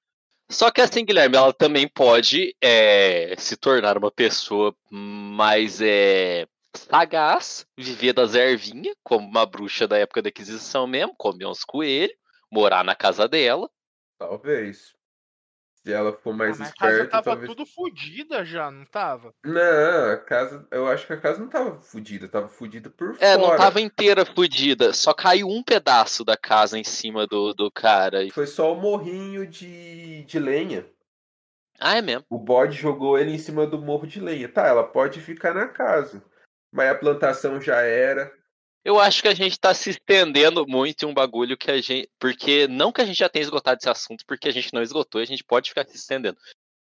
Só que assim, Guilherme, ela também pode é, se tornar uma pessoa mais é, sagaz, viver das ervinhas, como uma bruxa da época da Inquisição mesmo, comer uns coelhos, morar na casa dela. talvez. Se ela for mais Ah, mas a casa esperta, tava talvez. tudo fodida já, não tava? Não, a casa. Eu acho que a casa não tava fodida, tava fodida por É, fora. não tava inteira fodida, só caiu um pedaço da casa em cima do, do cara. e- Foi só o morrinho de, de lenha. Ah, é mesmo. O bode jogou ele em cima do morro de lenha. Tá, ela pode ficar na casa. Mas a plantação já era. Eu acho que a gente tá se estendendo muito em um bagulho que a gente. Porque não que a gente já tenha esgotado esse assunto, porque a gente não esgotou, a gente pode ficar se estendendo.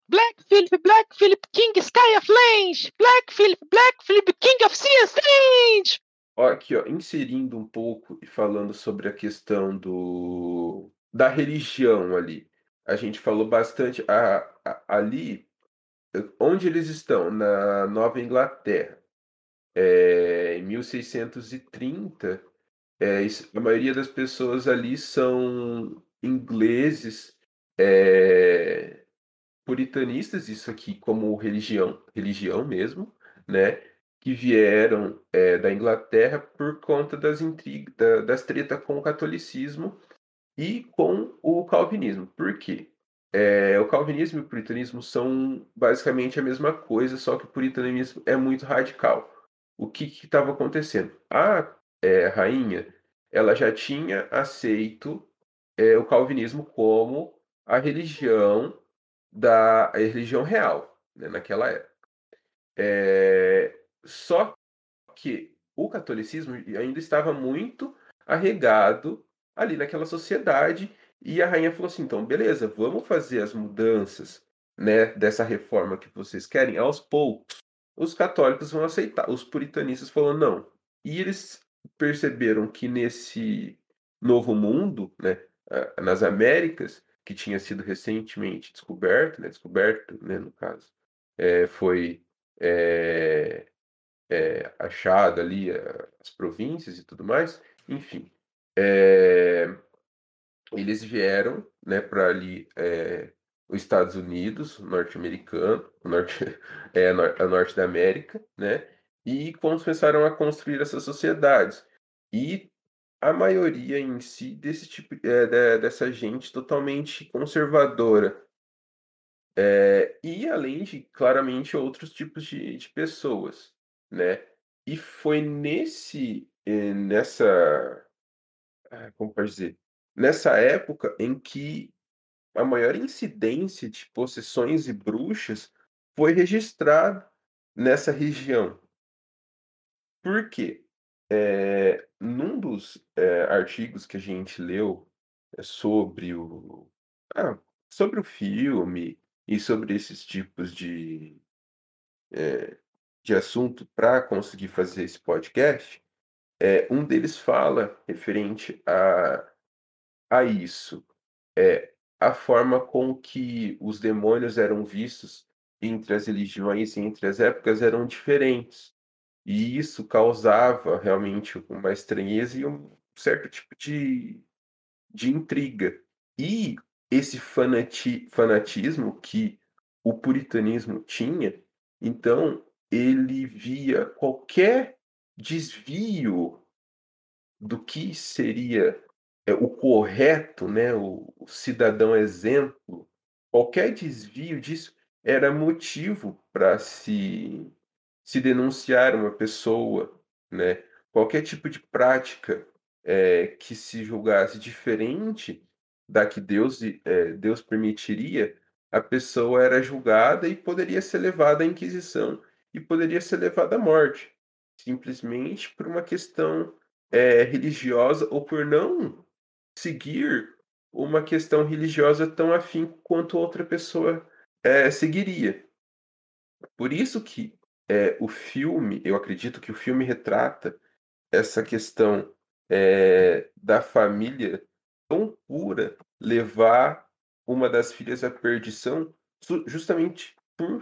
Black Philip, Black Philip, King Sky of Lange! Black Philip, Black Philip, King of Sea Strange! Ó, aqui, ó, inserindo um pouco e falando sobre a questão do da religião ali. A gente falou bastante a, a- ali onde eles estão na Nova Inglaterra. É, em 1630, é, a maioria das pessoas ali são ingleses, é, puritanistas, isso aqui como religião, religião mesmo, né? Que vieram é, da Inglaterra por conta das intrigas, da- das tretas com o catolicismo e com o calvinismo. Por quê? É, o calvinismo e o puritanismo são basicamente a mesma coisa, só que o puritanismo é muito radical. O que estava acontecendo? A é, rainha, ela já tinha aceito é, o calvinismo como a religião da a religião real né, naquela época. É, só que o catolicismo ainda estava muito arregado ali naquela sociedade e a rainha falou assim: então, beleza, vamos fazer as mudanças né, dessa reforma que vocês querem aos poucos. Os católicos vão aceitar, os puritanistas falaram não. E eles perceberam que nesse novo mundo, né, nas Américas, que tinha sido recentemente descoberto, né, descoberto, né, no caso, é, foi é, é, achado ali as províncias e tudo mais, enfim, é, eles vieram, né, para ali é, os Estados Unidos, norte-americano, norte, é, a norte da América, né, e começaram a construir essas sociedades. E a maioria em si desse tipo é, dessa gente totalmente conservadora. É, e além de, claramente, outros tipos de, de pessoas, né? E foi nesse, eh, nessa, ah, como pode dizer, nessa época em que a maior incidência de possessões e bruxas foi registrada nessa região. Por quê? É, num dos é, artigos que a gente leu é, sobre o, ah, sobre o filme e sobre esses tipos de, é, de assunto para conseguir fazer esse podcast, é, um deles fala referente a, a isso. É, a forma com que os demônios eram vistos entre as religiões e entre as épocas eram diferentes. E isso causava realmente uma estranheza e um certo tipo de, de intriga. E esse fanati, fanatismo que o puritanismo tinha, então ele via qualquer desvio do que seria é, o correto, né, o, o cidadão exemplo, qualquer desvio disso era motivo para se se denunciar uma pessoa, né? Qualquer tipo de prática é, que se julgasse diferente da que Deus, é, Deus permitiria, a pessoa era julgada e poderia ser levada à Inquisição e poderia ser levada à morte, simplesmente por uma questão é, religiosa ou por não seguir uma questão religiosa tão afim quanto outra pessoa é, seguiria. Por isso que é, o filme, eu acredito que o filme retrata essa questão é, da família tão pura levar uma das filhas à perdição justamente por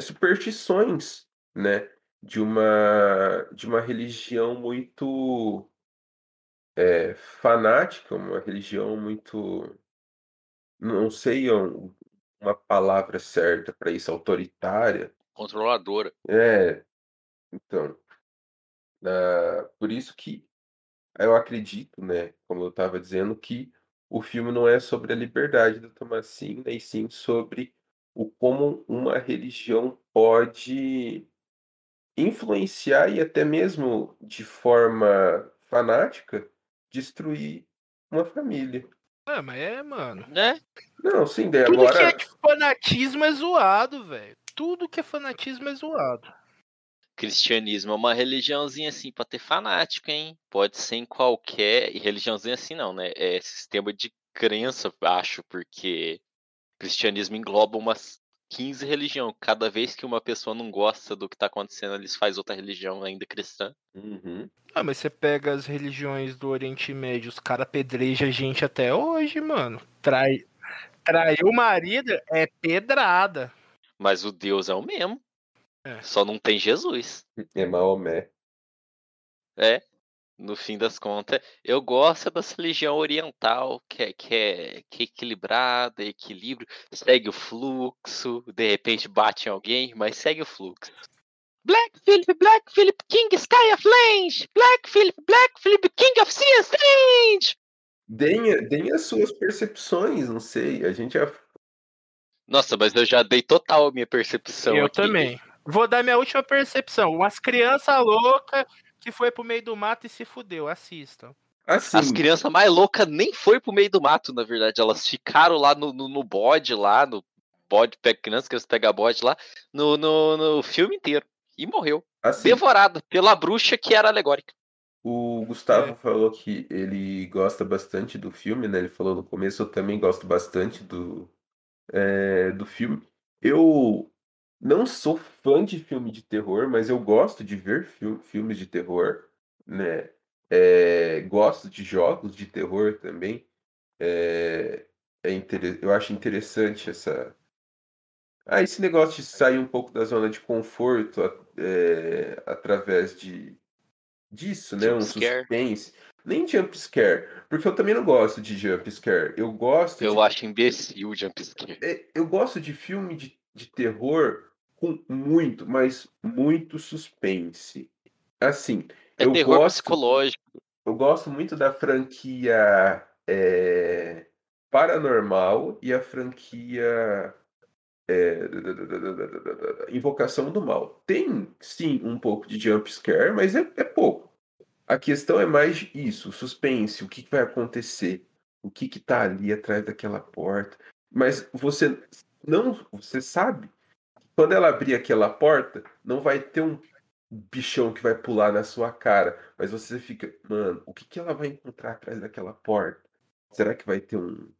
superstições, né? De uma, de uma religião muito é, fanática, uma religião muito. Não sei uma palavra certa para isso, autoritária, Controladora. É, então, ah, por isso que eu acredito, né, como eu estava dizendo, que o filme não é sobre a liberdade do Tomassinho, e sim sobre o como uma religião pode influenciar e até mesmo de forma fanática destruir uma família. Ah, mas é, mano. Né? Não, sim, daí Tudo agora. que é de fanatismo é zoado, velho. Tudo que é fanatismo é zoado. Cristianismo é uma religiãozinha assim pra ter fanático, hein? Pode ser em qualquer. E religiãozinha assim não, né? É sistema de crença, acho, porque cristianismo engloba umas 15 religiões. Cada vez que uma pessoa não gosta do que tá acontecendo, eles faz outra religião ainda cristã. Uhum. Ah, mas você pega as religiões do Oriente Médio, os caras pedrejam a gente até hoje, mano. Trai... Traiu o marido é pedrada. Mas o Deus é o mesmo. É. Só não tem Jesus. É Maomé. É. No fim das contas, eu gosto dessa religião oriental, que é, que é, que é equilibrada, equilíbrio, segue o fluxo, de repente bate em alguém, mas segue o fluxo. Black Philip, Black Philip, King Sky of Lange! Black Philip, Black Philip, King of Sea Strange! Deem, deem as suas percepções, não sei. A gente já Nossa, mas eu já dei total a minha percepção eu aqui. também. Vou dar minha última percepção. Umas crianças loucas que foi pro meio do mato e se fudeu. Assistam. Assim, As crianças mais loucas nem foi pro meio do mato, na verdade. Elas ficaram lá no, no, no bode, lá, no bode pega criança, criança pega bode lá, no, no, no filme inteiro. E morreu. assim Devorada pela bruxa que era alegórica. o Gustavo É. falou que ele gosta bastante do filme, né? Ele falou no começo, eu também gosto bastante do, é, do filme. Eu não sou fã de filme de terror, mas eu gosto de ver fil- filmes de terror, né? É, gosto de jogos de terror também. É, é eu acho interessante essa. Ah, esse negócio de sair um pouco da zona de conforto é, através de disso, né? Um Jumpscare. suspense. Nem jump scare, porque eu também não gosto de jump scare. Eu gosto Eu de acho imbecil o jumpscare. é, eu gosto de filme de, de terror com muito, mas muito suspense. Assim, É eu terror gosto, psicológico. eu gosto muito da franquia é, Paranormal e a franquia é, Invocação do Mal. Tem, sim, um pouco de jump scare, mas é, é pouco. A questão é mais isso, o suspense, o que que vai acontecer, o que que tá ali atrás daquela porta. Mas você não, você sabe, quando ela abrir aquela porta, não vai ter um bichão que vai pular na sua cara, mas você fica, mano, o que que ela vai encontrar atrás daquela porta? Será que vai ter um,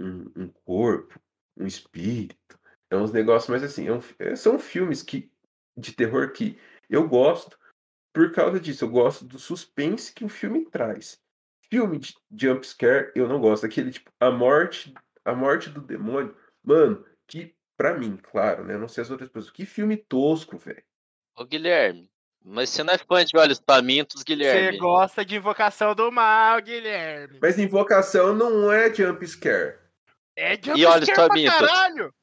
um, um corpo, um espírito? É uns negócios, mas assim, é um é- são filmes que, de terror que eu gosto por causa disso. Eu gosto do suspense que o filme traz. Filme de jump scare, eu não gosto. Aquele tipo, a morte, a morte do demônio. Mano, que, pra mim, claro, né? eu Não sei as outras pessoas. Que filme tosco, velho. Ô, Guilherme, mas você não é fã de Olhos Famintos, Você Guilherme? gosta de invocação do mal, Guilherme. Mas Invocação não é jump scare. É E olhos jumpscare pra famintos? caralho.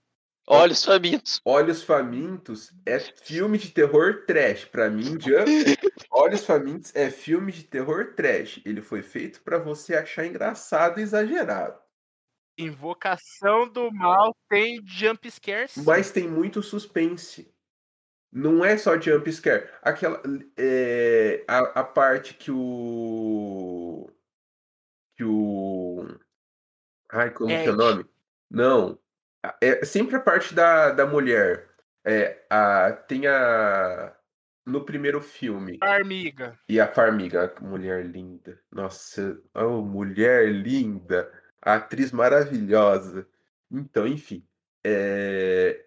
Olhos Famintos. Olhos Famintos é filme de terror trash. Pra mim, jump... Olhos Famintos é filme de terror trash. Ele foi feito pra você achar engraçado e exagerado. Invocação do mal tem jumpscare sim. Mas tem muito suspense. Não é só jump scare. Aquela. é, a, a parte que o. Que o. Ai, como que é o nome? Não. É sempre a parte da, da mulher. É, a, tem a. No primeiro filme. Farmiga. E a Farmiga, mulher linda. Nossa, oh, mulher linda. A atriz maravilhosa. Então, enfim. é,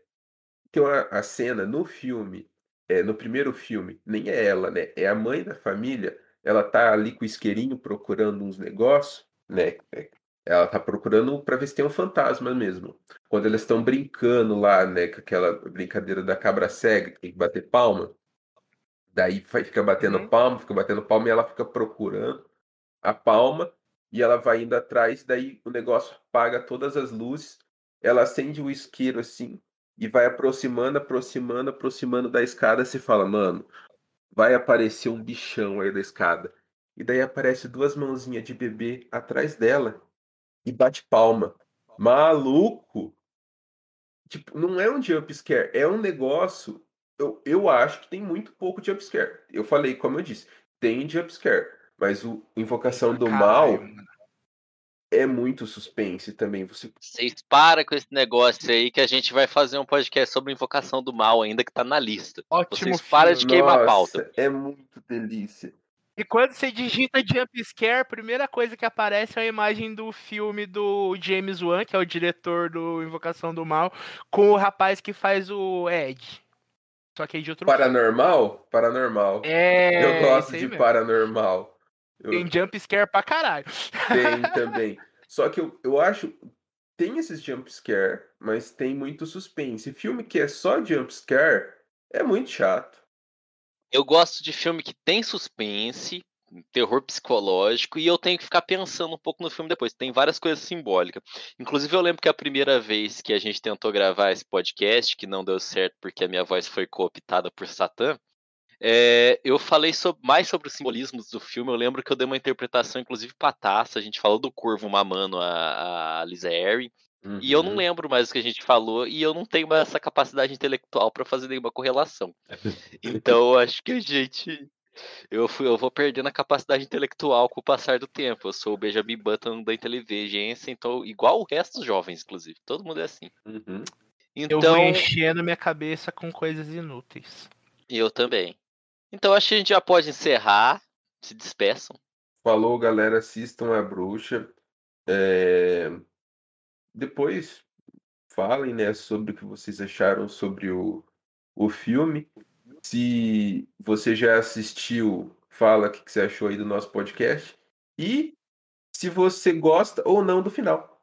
Tem uma, a cena no filme, é, no primeiro filme, nem é ela, né? É a mãe da família. Ela tá ali com o isqueirinho procurando uns negócios, né? É, Ela tá procurando pra ver se tem um fantasma mesmo. Quando elas estão brincando lá, né? Com aquela brincadeira da cabra cega, que tem que bater palma. Daí fica batendo Uhum. palma, fica batendo palma e ela fica procurando a palma e ela vai indo atrás, daí o negócio apaga todas as luzes, ela acende o isqueiro assim e vai aproximando, aproximando, aproximando da escada, se fala, mano, vai aparecer um bichão aí da escada. E daí aparece duas mãozinhas de bebê atrás dela e bate palma. Maluco! Tipo, não é um jump scare, é um negócio. Eu, eu acho que tem muito pouco jump scare. Eu falei, como eu disse, tem jump scare, mas o Invocação do Mal Caralho, mano. é muito suspense também. Você Vocês param com esse negócio aí que a gente vai fazer um podcast sobre Invocação do Mal ainda que tá na lista. Ótimo Vocês param de filme. queimar a pauta. Nossa, é muito delícia. E quando você digita jumpscare, a primeira coisa que aparece é a imagem do filme do James Wan, que é o diretor do Invocação do Mal, com o rapaz que faz o Ed. Só que aí de outro Paranormal? Paranormal. É, eu gosto de mesmo. paranormal. Eu Tem jumpscare pra caralho. tenho também. Só que eu, eu acho. Tem esses jump scare, mas tem muito suspense. Filme que é só jump scare é muito chato. Eu gosto de filme que tem suspense, terror psicológico, e eu tenho que ficar pensando um pouco no filme depois. Tem várias coisas simbólicas. Inclusive, eu lembro que a primeira vez que a gente tentou gravar esse podcast, que não deu certo porque a minha voz foi cooptada por Satã, é, eu falei sob- mais sobre os simbolismos do filme. Eu lembro que eu dei uma interpretação, inclusive, pra taça. A gente falou do corvo mamando a, a Lisa Harry. E eu não Uhum. lembro mais o que a gente falou, e eu não tenho mais essa capacidade intelectual pra fazer nenhuma correlação. Então eu acho que a gente. Eu, fui, eu vou perdendo a capacidade intelectual com o passar do tempo. Eu sou o Benjamin Button da inteligência, então, igual o resto dos jovens, inclusive. Todo mundo é assim. Uhum. Eu Então, vou enchendo minha cabeça com coisas inúteis. eu também. Então acho que a gente já pode encerrar. Se despeçam. Falou, galera, assistam a bruxa. É, Depois falem, né, sobre o que vocês acharam sobre o, o filme. Se você já assistiu, fala o que você achou aí do nosso podcast. E se você gosta ou não do final.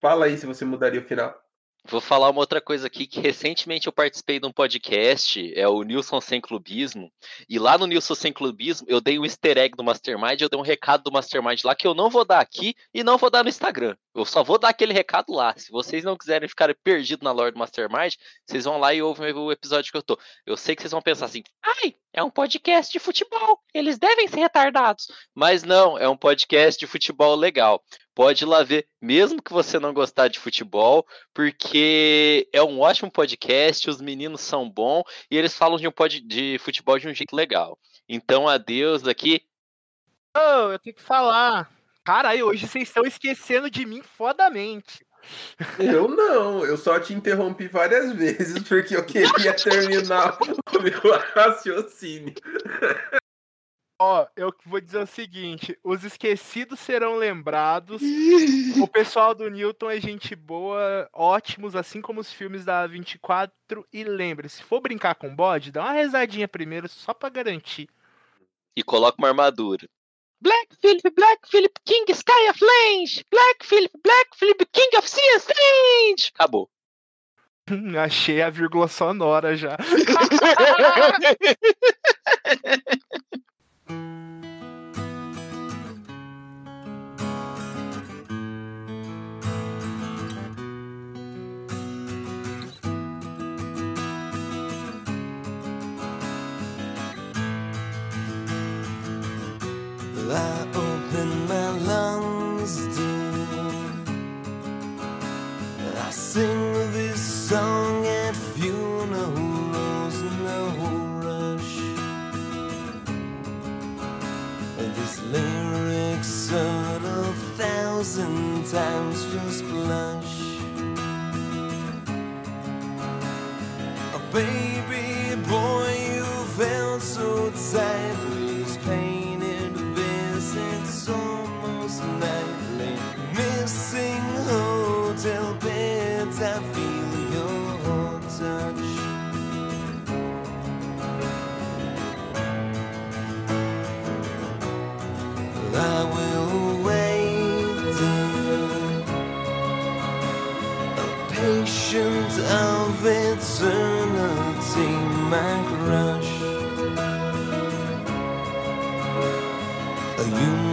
Fala aí se você mudaria o final. Vou falar uma outra coisa aqui, que recentemente eu participei de um podcast, é o Nilson Sem Clubismo, e lá no Nilson Sem Clubismo eu dei um easter egg do Mastermind, eu dei um recado do Mastermind lá que eu não vou dar aqui e não vou dar no Instagram. Eu só vou dar aquele recado lá. Se vocês não quiserem ficar perdidos na lore do Mastermind, vocês vão lá e ouvem o episódio que eu tô. Eu sei que vocês vão pensar assim, ai, é um podcast de futebol, eles devem ser retardados. Mas não, é um podcast de futebol legal. Pode ir lá ver, mesmo que você não gostar de futebol, porque é um ótimo podcast, os meninos são bons e eles falam de um pod de futebol de um jeito legal. Então, adeus aqui. Ô, eu tenho que falar. Caralho, hoje vocês estão esquecendo de mim fodamente. Eu não, eu só te interrompi várias vezes porque eu queria terminar o meu raciocínio. Ó, eu vou dizer o seguinte: os esquecidos serão lembrados. o pessoal do Newton é gente boa, ótimos, assim como os filmes da 24. E lembre, se for brincar com bode, dá uma rezadinha primeiro, só pra garantir. E coloca uma armadura. Black Philip, Black Philip, King Sky of Lange! Black Philip, Black Philip, King of Sea Strange! Acabou. Achei a vírgula sonora já. and human crush. A human